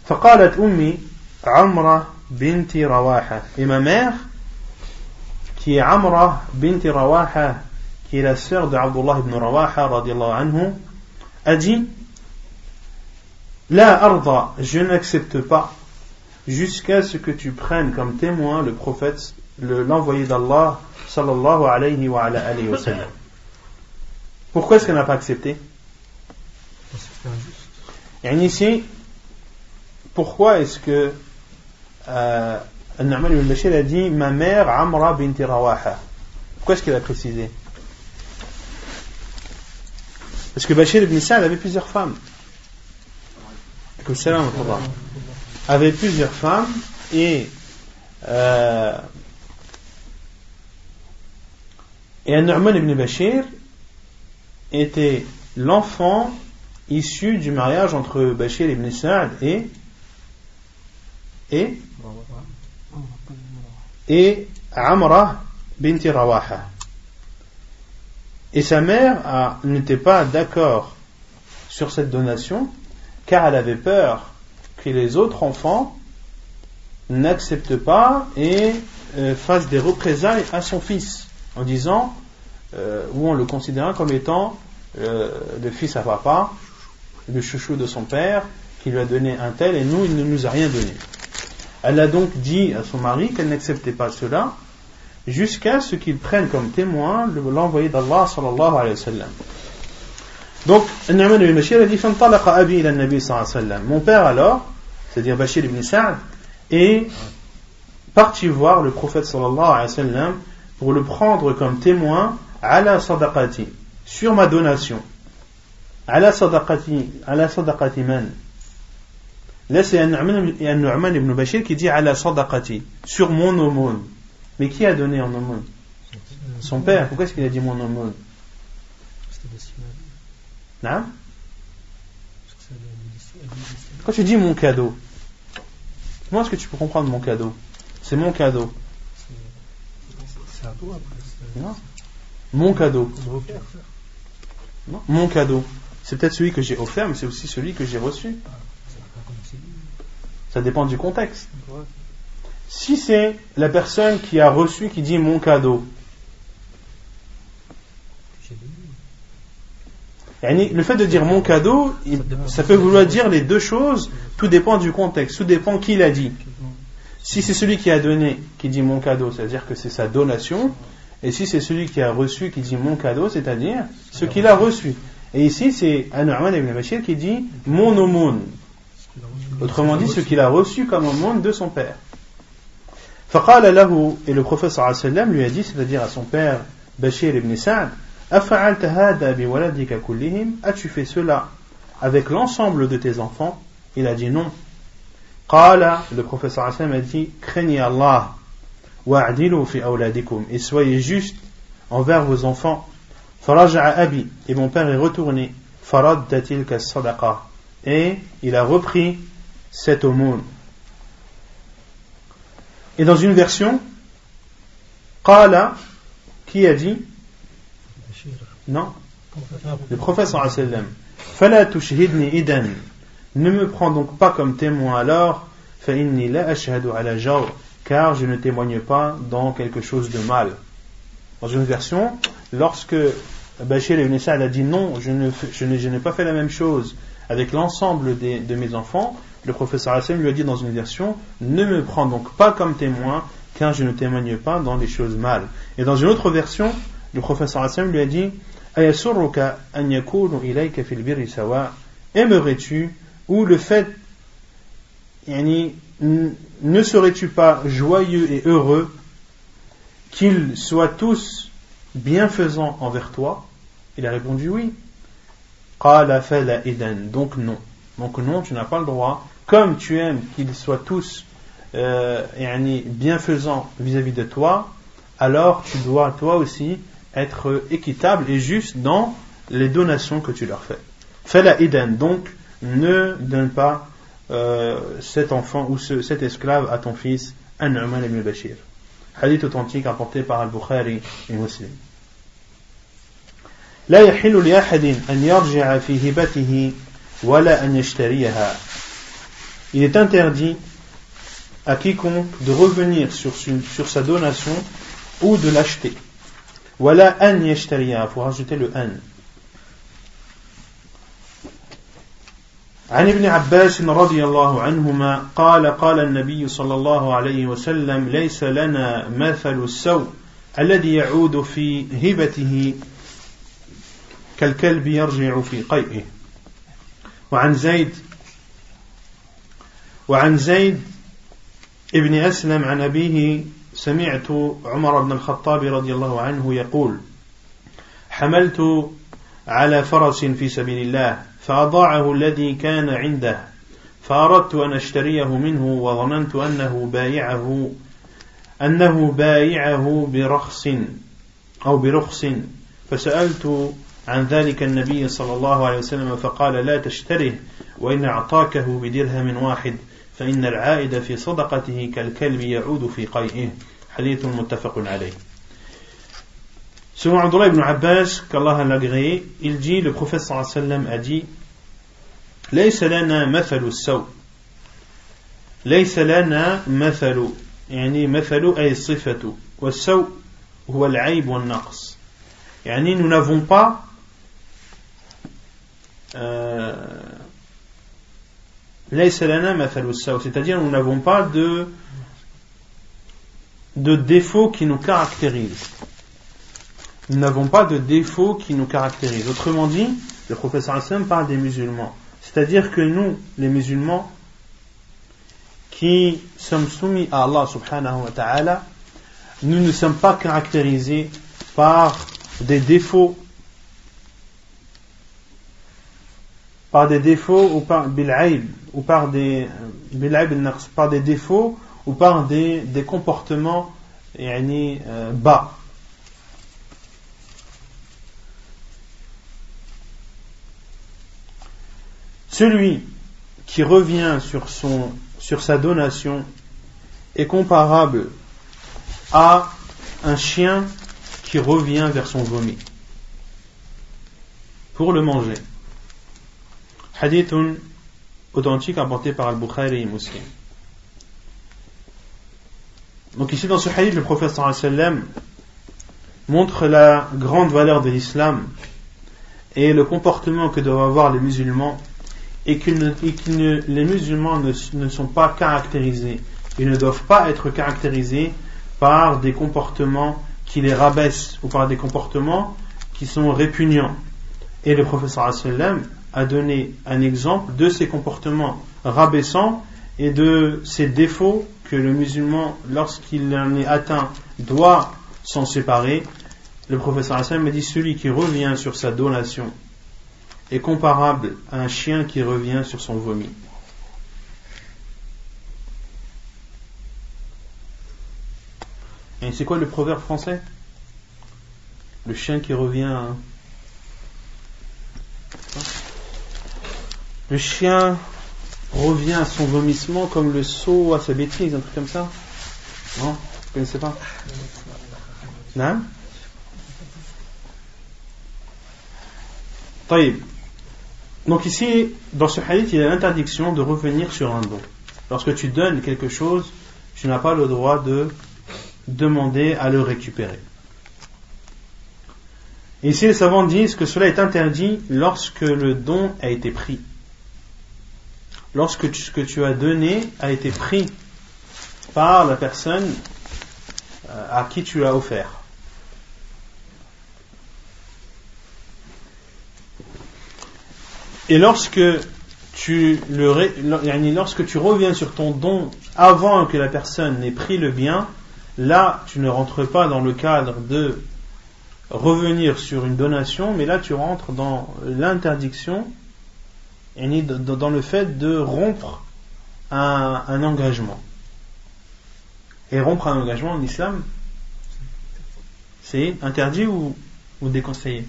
فقالت أمي عمرة بنت رواحة et ma mère qui est Amra bint Rawaha qui est la sœur de Abdullah ibn Rawaha radiallahu anhu a dit La arda, je n'accepte pas jusqu'à ce que tu prennes comme témoin le prophète, l'envoyé d'Allah sallallahu alayhi wa, alayhi wa sallam. Pourquoi est-ce qu'elle n'a pas accepté? Et ici, pourquoi est-ce que euh, An-Na'man ibn Bashir a dit ma mère Amra bint Rawaha Pourquoi est-ce qu'il a précisé? Parce que Bashir ibn Sa'd avait plusieurs femmes. avait plusieurs femmes et euh, et An-Nu'man ibn Bashir était l'enfant issu du mariage entre Bashir ibn Sa'd et Amra binti Rawaha. Et sa mère n'était pas d'accord sur cette donation car elle avait peur que les autres enfants n'acceptent pas et euh, fassent des représailles à son fils en disant euh, ou en le considérant comme étant euh, le fils à papa, le chouchou de son père qui lui a donné un tel et nous il ne nous a rien donné. Elle a donc dit à son mari qu'elle n'acceptait pas cela jusqu'à ce qu'il prenne comme témoin l'envoyé d'Allah sallallahu alayhi wa sallam. Donc, Nu'man ibn Bashir a dit abi ila nabi sallallahu Mon père alors, c'est-à-dire Bashir ibn Sa'd, est parti voir le prophète sallallahu alayhi wa sallam pour le prendre comme témoin ala sadaqati, sur ma donation. Ala sadaqati, ala sadaqati man Là, c'est un Nu'man ibn Bashir qui dit Ala sadaqati, sur mon aumône. Mais qui a donné en aumône? Son père. Pourquoi est-ce qu'il a dit mon aumône? Non Quand tu dis mon cadeau, comment est-ce que tu peux comprendre mon cadeau? C'est mon cadeau. Non. Mon cadeau. Non. Mon cadeau. C'est peut-être celui que j'ai offert, mais c'est aussi celui que j'ai reçu. Ça dépend du contexte. Si c'est la personne qui a reçu qui dit mon cadeau, le fait de dire mon cadeau, ça peut vouloir dire les deux choses, tout dépend du contexte, tout dépend qui l'a dit. Si c'est celui qui a donné qui dit mon cadeau, c'est-à-dire que c'est sa donation, et si c'est celui qui a reçu qui dit mon cadeau, c'est-à-dire ce qu'il a reçu. Et ici, c'est Anu'man ibn Bashir qui dit mon aumône. Autrement dit, ce qu'il a reçu comme aumône de son père. فقال له et le prophète صلى الله عليه وسلم lui a dit c'est-à-dire à son père Bashir ibn Sa'd أفعلت هذا بولدك كلهم as-tu fait cela avec l'ensemble de tes enfants il a dit non Qala, le professeur a dit, craignez Allah, wa'adilu fi awladikum, et soyez juste envers vos enfants. Faraja'a abi, et mon père est retourné. Faraddatil sadaqa, et il a repris cette aumône. Et dans une version, Qala, qui a dit Non, le professeur Hassan. Fala tushhidni idan. Ne me prends donc pas comme témoin alors, car je ne témoigne pas dans quelque chose de mal. Dans une version, lorsque Bachir ibn Sa'd a dit non, je n'ai pas fait la même chose avec l'ensemble de mes enfants, le professeur Hassan lui a dit dans une version Ne me prends donc pas comme témoin, car je ne témoigne pas dans les choses mal. Et dans une autre version, le professeur Hassan lui a dit Aimerais-tu ou le fait ne serais-tu pas joyeux et heureux qu'ils soient tous bienfaisants envers toi? Il a répondu oui. Donc non. Donc non, tu n'as pas le droit comme tu aimes qu'ils soient tous euh, bienfaisants vis-à-vis de toi, alors tu dois toi aussi être équitable et juste dans les donations que tu leur fais. Fais la iden, donc ne donne pas euh, cet enfant ou cet esclave à ton fils, An-Nu'man ibn Bashir. Hadith authentique apporté par Al-Bukhari et Muslim. لا يحل لأحد أن يرجع في هبته ولا أن يشتريها il est interdit à quiconque de revenir sur, sur sa donation ou de l'acheter. Voilà an yashtariya, il faut rajouter le an. عن ابن عباس رضي الله عنهما قال قال النبي صلى الله عليه وسلم ليس لنا مثل السوء الذي يعود في هبته كالكلب يرجع في قيئه. وعن زيد وعن زيد ابن أسلم عن أبيه سمعت عمر بن الخطاب رضي الله عنه يقول حملت على فرس في سبيل الله فأضاعه الذي كان عنده. فأردت أن أشتريه منه وظننت أنه بايعه أنه بايعه برخص أو برخص. فسألت عن ذلك النبي صلى الله عليه وسلم فقال لا تشتره وإن أعطاكه بدرهم واحد فإن العائد في صدقته كالكلب يعود في قيئه. حديث متفق عليه. Selon Abdullah ibn Abbas, qu'Allah l'a agréé, il dit, le prophète sallallahu alayhi wa sallam a dit, ليس لنا مثل السوء ليس لنا مثل يعني مثل أي صفة والسوء هو العيب والنقص يعني nous n'avons pas euh, c'est-à-dire nous n'avons pas de, de défauts qui nous caractérisent. Nous n'avons pas de défauts qui nous caractérisent. Autrement dit, le professeur Hassan parle des musulmans. C'est-à-dire que nous, les musulmans, qui sommes soumis à Allah subhanahu wa ta'ala, nous ne sommes pas caractérisés par des défauts par des défauts ou par ou par des par des défauts ou par des, comportements euh, bas. Celui qui revient sur, son, sur sa donation est comparable à un chien qui revient vers son vomi pour le manger. Hadith authentique apporté par Al-Bukhari et Muslim. Donc ici dans ce hadith, le prophète sallam montre la grande valeur de l'islam et le comportement que doivent avoir les musulmans et que, les musulmans ne, sont pas caractérisés. Ils ne doivent pas être caractérisés par des comportements qui les rabaissent ou par des comportements qui sont répugnants. Et le professeur a donné un exemple de ces comportements rabaissants et de ces défauts que le musulman, lorsqu'il en est atteint, doit s'en séparer, le professeur Hassan me dit celui qui revient sur sa donation est comparable à un chien qui revient sur son vomi. Et c'est quoi le proverbe français? Le chien qui revient. Le chien revient à son vomissement comme le seau à sa bêtise, un truc comme ça. Non? Vous ne connaissez pas? Non? Donc ici, dans ce hadith, il y a l'interdiction de revenir sur un don. Lorsque tu donnes quelque chose, tu n'as pas le droit de demander à le récupérer. Ici, les savants disent que cela est interdit lorsque le don a été pris. Lorsque ce que tu as donné a été pris par la personne euh, à qui tu l'as offert. Et lorsque tu, le, lorsque tu reviens sur ton don avant que la personne n'ait pris le bien, Là, tu ne rentres pas dans le cadre de revenir sur une donation, mais là, tu rentres dans l'interdiction, et dans le fait de rompre un, engagement. Et rompre un engagement en islam, c'est interdit ou, déconseillé?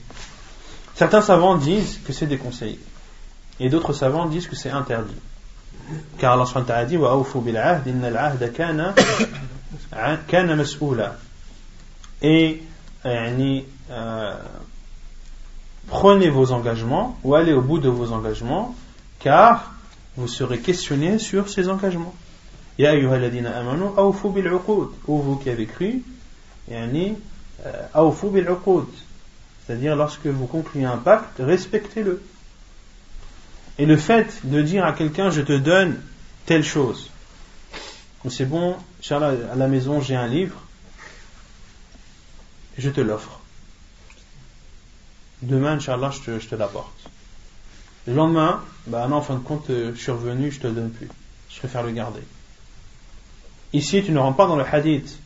Certains savants disent que c'est déconseillé. Et d'autres savants disent que c'est interdit. Car Allah a dit كان مسؤولا et euh, prenez vos engagements ou allez au bout de vos engagements car vous serez questionné sur ces engagements Ya ayyuhalladhina amanu awfu bil uqud ou vous qui avez cru yani awfu bil uqud c'est-à-dire lorsque vous concluez un pacte respectez-le et le fait de dire à quelqu'un je te donne telle chose c'est bon, Inch'Allah, à la maison j'ai un livre, je te l'offre. Demain, Inch'Allah, je te, je te l'apporte. Le lendemain, bah non, en fin de compte, euh, je suis revenu, je te le donne plus. Je préfère le garder. Ici, tu ne rentres pas dans le hadith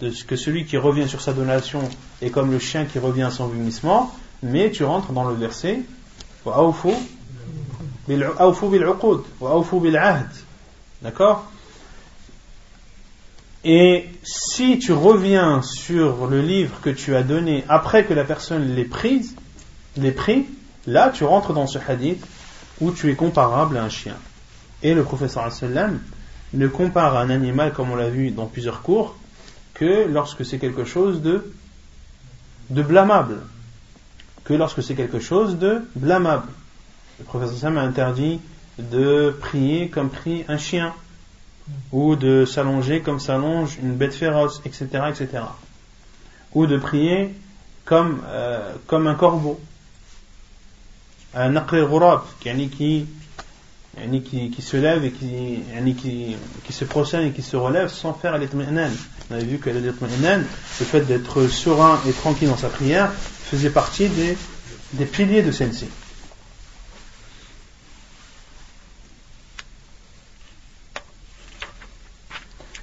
de ce que celui qui revient sur sa donation est comme le chien qui revient à son vomissement, mais tu rentres dans le verset D'accord? Et si tu reviens sur le livre que tu as donné après que la personne l'ait prise, pris, là tu rentres dans ce hadith où tu es comparable à un chien. Et le professeur ne compare un animal, comme on l'a vu dans plusieurs cours, que lorsque c'est quelque chose de blâmable. Que lorsque c'est quelque chose de blâmable. Le professeur sallam a interdit de prier comme prie un chien ou de s'allonger comme s'allonge une bête féroce, etc., etc. Ou de prier comme, euh, comme un corbeau. Un aqri ghurab, qui, qui, qui, se lève et qui, qui, qui se procède et qui se relève sans faire l'itmi'nan. On avait vu que l'itmi'nan, le fait d'être serein et tranquille dans sa prière, faisait partie des, des piliers de celle-ci.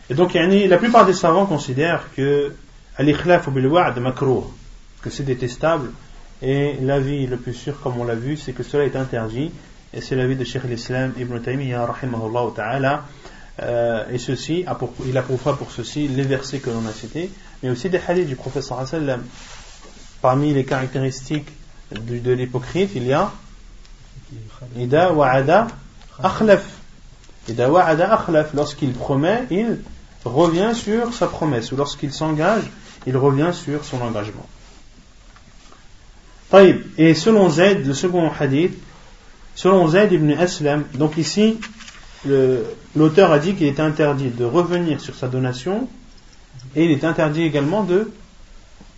Et donc, la plupart des savants considèrent que al-ikhlaf bil wa'd makruh, que c'est détestable, et l'avis le plus sûr, comme on l'a vu, c'est que cela est interdit, et c'est l'avis de Cheikh l'Islam Ibn Taymiyyah, rahimahullah ta'ala, euh, et ceci, il approuvera pour ceci les versets que l'on a cités, mais aussi des hadiths du professeur sallam. Parmi les caractéristiques de, de l'hypocrite, il y a Ida wa'ada akhlaf. Ida wa'ada akhlaf. Lorsqu'il promet, il revient sur sa promesse, ou lorsqu'il s'engage, il revient sur son engagement. Et selon Zayd, le second hadith, selon Zayd ibn Aslam, donc ici, l'auteur a dit qu'il est interdit de revenir sur sa donation, et il est interdit également de,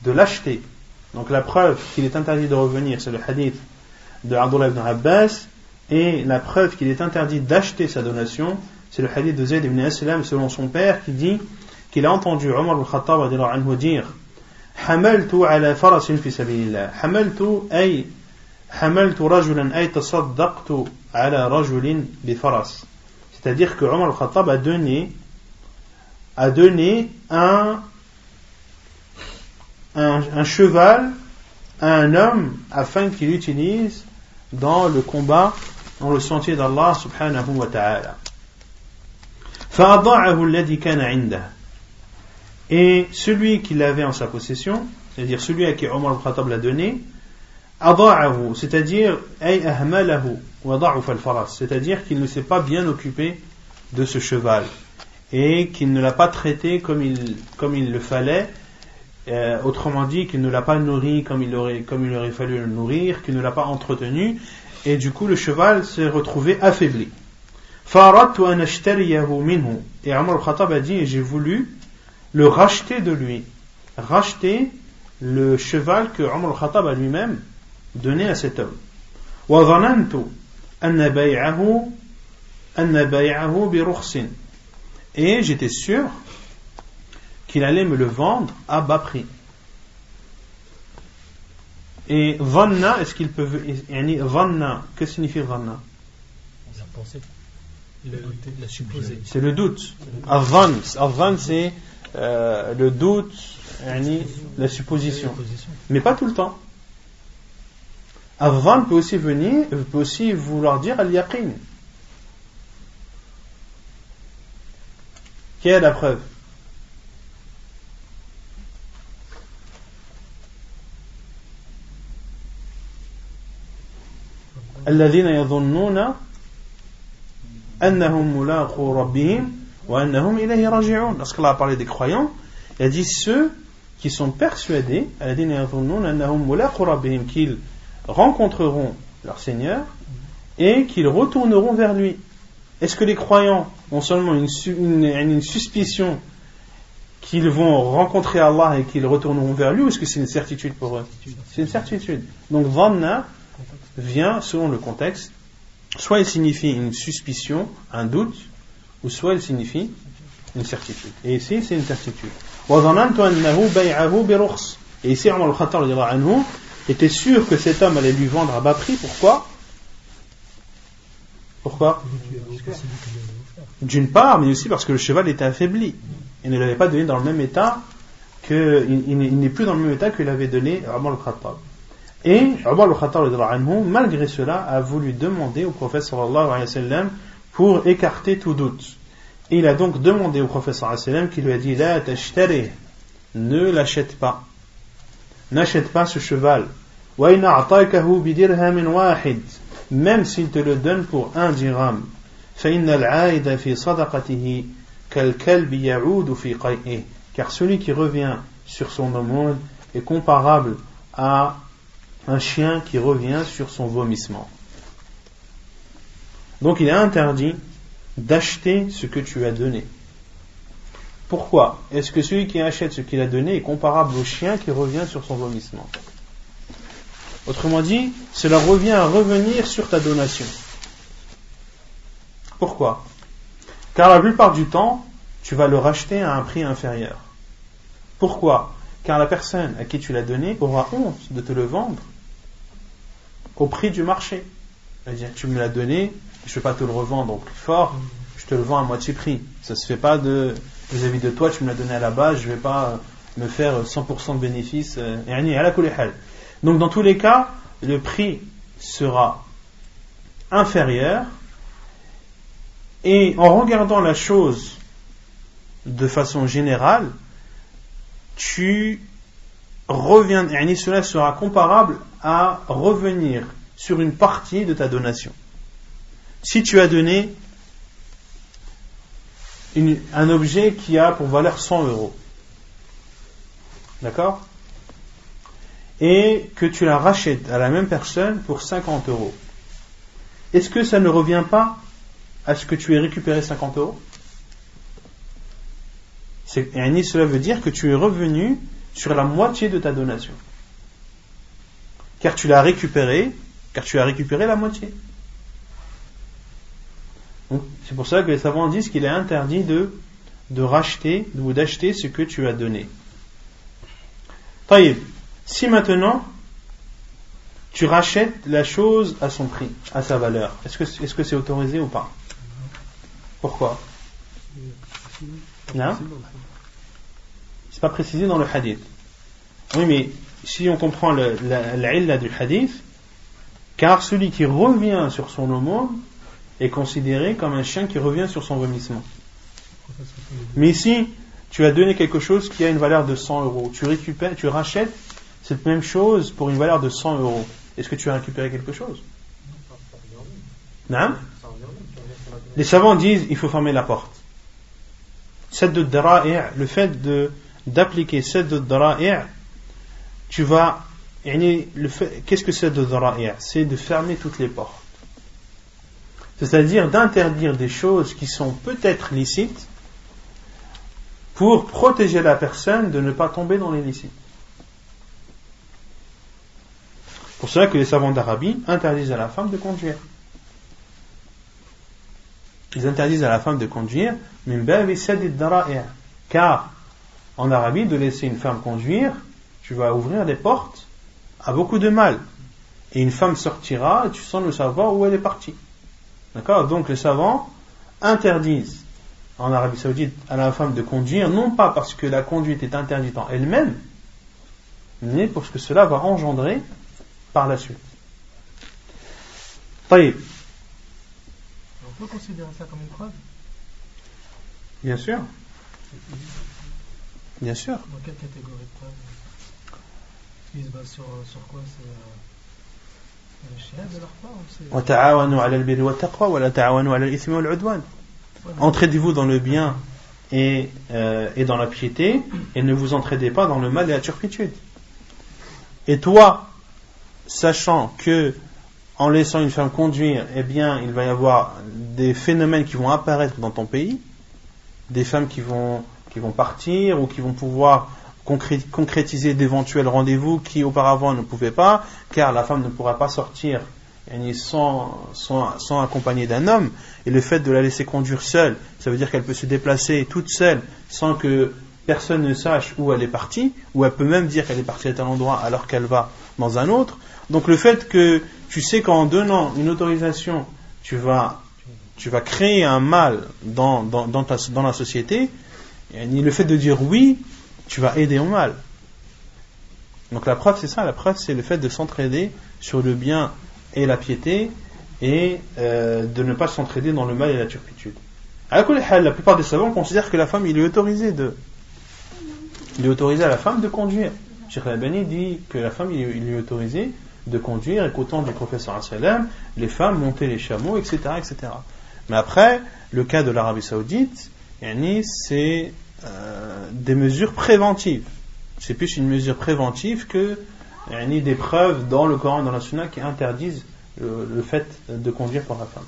de l'acheter. Donc la preuve qu'il est interdit de revenir, c'est le hadith de Abdullah ibn Abbas, et la preuve qu'il est interdit d'acheter sa donation, c'est le hadith de Zayd ibn Aslam selon son père qui dit qu'il a entendu Omar al-Khattab dire حملت على فرس في سبيل الله حملت أي حملت رجلا أي تصدقت على رجل بفرس c'est-à-dire que Omar al-Khattab a donné a donné un, un, cheval à un homme afin qu'il l'utilise dans le combat dans le sentier d'Allah subhanahu wa ta'ala. Et celui qui l'avait en sa possession, c'est-à-dire celui à qui Omar al-Khattab l'a donné, c'est-à-dire c'est-à-dire qu'il ne s'est pas bien occupé de ce cheval et qu'il ne l'a pas traité comme il, le fallait, euh, autrement dit qu'il ne l'a pas nourri comme il, aurait, comme il aurait fallu le nourrir, qu'il ne l'a pas entretenu, et du coup le cheval s'est retrouvé affaibli. Et Omar al-Khattab a dit, j'ai voulu le racheter de lui, racheter le cheval que Omar al-Khattab a lui-même donné à cet homme. Et j'étais sûr qu'il allait me le vendre à bas prix. Et vanna, est-ce qu'il peut. Vanna, que signifie vanna C'est le doute. Avan, c'est euh, le doute, la supposition. Mais pas tout le temps. Avan peut aussi venir, peut aussi vouloir dire al-yaqin. Quelle est la preuve الذين يظنون Lorsqu'Allah a parlé des croyants, il a dit ceux qui sont persuadés qu'ils rencontreront leur Seigneur et qu'ils retourneront vers lui. Est-ce que les croyants ont seulement une, une suspicion qu'ils vont rencontrer Allah et qu'ils retourneront vers lui ou est-ce que c'est une certitude pour eux? C'est une certitude. Donc, Vanna vient selon le contexte Soit il signifie une suspicion, un doute, ou soit il signifie une certitude. Et ici, c'est une certitude. Et ici, Omar al-Khattab était sûr que cet homme allait lui vendre à bas prix. Pourquoi? Pourquoi? D'une part, mais aussi parce que le cheval était affaibli. Il ne l'avait pas donné dans le même état que, il, n'est plus dans le même état qu'il avait donné Omar al-Khattab. Et Omar al-Khattab, malgré cela, a voulu demander au prophète sallallahu alayhi wa sallam pour écarter tout doute. Et il a donc demandé au prophète sallallahu alayhi wa sallam qui lui a dit La tashtari, ne l'achète pas. N'achète pas ce cheval. Même s'il te le donne pour un dirham. Car celui qui revient sur son aumône est comparable à un chien qui revient sur son vomissement. Donc il est interdit d'acheter ce que tu as donné. Pourquoi Est-ce que celui qui achète ce qu'il a donné est comparable au chien qui revient sur son vomissement? Autrement dit, cela revient à revenir sur ta donation. Pourquoi? Car la plupart du temps, tu vas le racheter à un prix inférieur. Pourquoi? Car la personne à qui tu l'as donné aura honte de te le vendre au prix du marché. C'est-à-dire tu me l'as donné, je ne vais pas te le revendre au prix fort, je te le vends à moitié prix. Ça se fait pas vis-à-vis de toi, tu me l'as donné à la base, je ne vais pas me faire 100% de bénéfice. Euh, Donc dans tous les cas, le prix sera inférieur et en regardant la chose de façon générale, tu reviens, cela sera comparable à revenir sur une partie de ta donation. Si tu as donné un objet qui a pour valeur 100 euros, d'accord? Et que tu la rachètes à la même personne pour 50 euros, est-ce que ça ne revient pas à ce que tu aies récupéré 50 euros? Cela veut dire que tu es revenu sur la moitié de ta donation. Car tu l'as récupéré, car tu as récupéré la moitié. C'est pour ça que les savants disent qu'il est interdit de, racheter ou d'acheter ce que tu as donné. Taïb, si maintenant tu rachètes la chose à son prix, à sa valeur, est-ce que c'est -ce c'est autorisé ou pas? Pourquoi? C'est pas précisé dans le hadith. Oui, mais si on comprend l'illa du hadith, car celui qui revient sur son aumône est considéré comme un chien qui revient sur son vomissement. Mais ici, tu as donné quelque chose qui a une valeur de 100 euros. Tu récupères, tu rachètes cette même chose pour une valeur de 100 euros. Est-ce que tu as récupéré quelque chose? Non Les savants disent il faut fermer la porte. le fait de d'appliquer cette de tu vas. Qu'est-ce que c'est de C'est de fermer toutes les portes. C'est-à-dire d'interdire des choses qui sont peut-être licites pour protéger la personne de ne pas tomber dans l'illicite. Pour cela que les savants d'Arabie interdisent à la femme de conduire. Ils interdisent à la femme de conduire, car en Arabie, de laisser une femme conduire, tu vas ouvrir des portes à beaucoup de mal. Et une femme sortira et tu sens le savoir où elle est partie. D'accord? Donc les savants interdisent en Arabie Saoudite à la femme de conduire, non pas parce que la conduite est interdite en elle-même, mais parce que cela va engendrer par la suite. On peut considérer ça comme une preuve? Bien sûr. Bien sûr. Dans quelle catégorie de preuve ils se basent sur, sur quoi? C'est Entraidez-vous dans le bien et, euh, et dans la piété, et ne vous entraidez pas dans le mal et la turpitude. Et toi, sachant que en laissant une femme conduire, eh bien, il va y avoir des phénomènes qui vont apparaître dans ton pays, des femmes qui vont, qui vont partir ou qui vont pouvoir concrétiser d'éventuels rendez-vous qui auparavant ne pouvaient pas, car la femme ne pourra pas sortir sans, sans, sans accompagner d'un homme, et le fait de la laisser conduire seule, ça veut dire qu'elle peut se déplacer toute seule sans que personne ne sache où elle est partie, ou elle peut même dire qu'elle est partie à tel endroit alors qu'elle va dans un autre. Donc le fait que tu sais qu'en donnant une autorisation, tu vas, tu vas créer un mal dans, dans la société, le fait de dire oui, tu vas aider au mal. Donc la preuve, c'est ça. La preuve, c'est le fait de s'entraider sur le bien et la piété et euh, de ne pas s'entraider dans le mal et la turpitude. la plupart des savants considèrent que la femme, il est autorisé de, il est autorisé à la femme de conduire. Cheikh Albani dit que la femme, il est autorisé de conduire et qu'au temps du professeur les femmes montaient les chameaux, etc., etc. Mais après, le cas de l'Arabie Saoudite, c'est euh, des mesures préventives. C'est plus une mesure préventive que ni des preuves dans le Coran et dans la Sunna qui interdisent le, fait de conduire par la femme.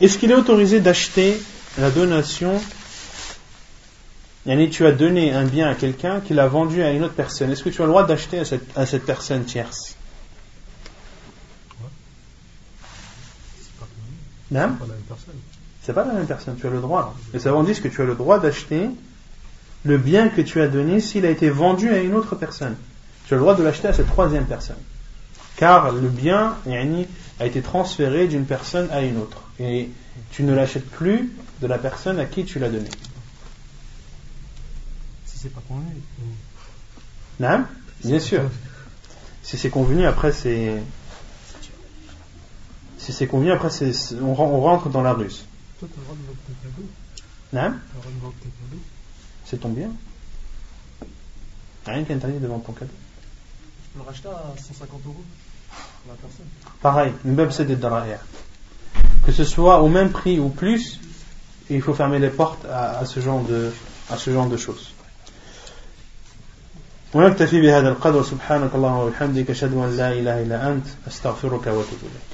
Est-ce qu'il est autorisé d'acheter la donation? Tu as donné un bien à quelqu'un qui l'a vendu à une autre personne. Est-ce que tu as le droit d'acheter à cette, à cette personne tierce? Non C'est pas la même personne, tu as le droit. Les savants disent que tu as le droit d'acheter le bien que tu as donné s'il a été vendu à une autre personne. Tu as le droit de l'acheter à cette troisième personne. Car le bien a été transféré d'une personne à une autre. Et tu ne l'achètes plus de la personne à qui tu l'as donné. Si c'est pas convenu. Non Bien sûr. Si c'est convenu, après c'est si c'est convenu, après on, rentre dans la ruse. Toi, tu as le droit de vendre ton cadeau Non Tu as le droit de vendre ton cadeau C'est ton bien Rien qui interdit de vendre ton cadeau. Je peux le racheter à 150 euros pour la personne. Pareil, une même c'est des derrière. Que ce soit au même prix ou plus, il faut fermer les portes à, à ce genre de, à ce genre de choses. ونكتفي بهذا القدر سبحانك اللهم وبحمدك اشهد ان لا اله الا انت استغفرك واتوب اليك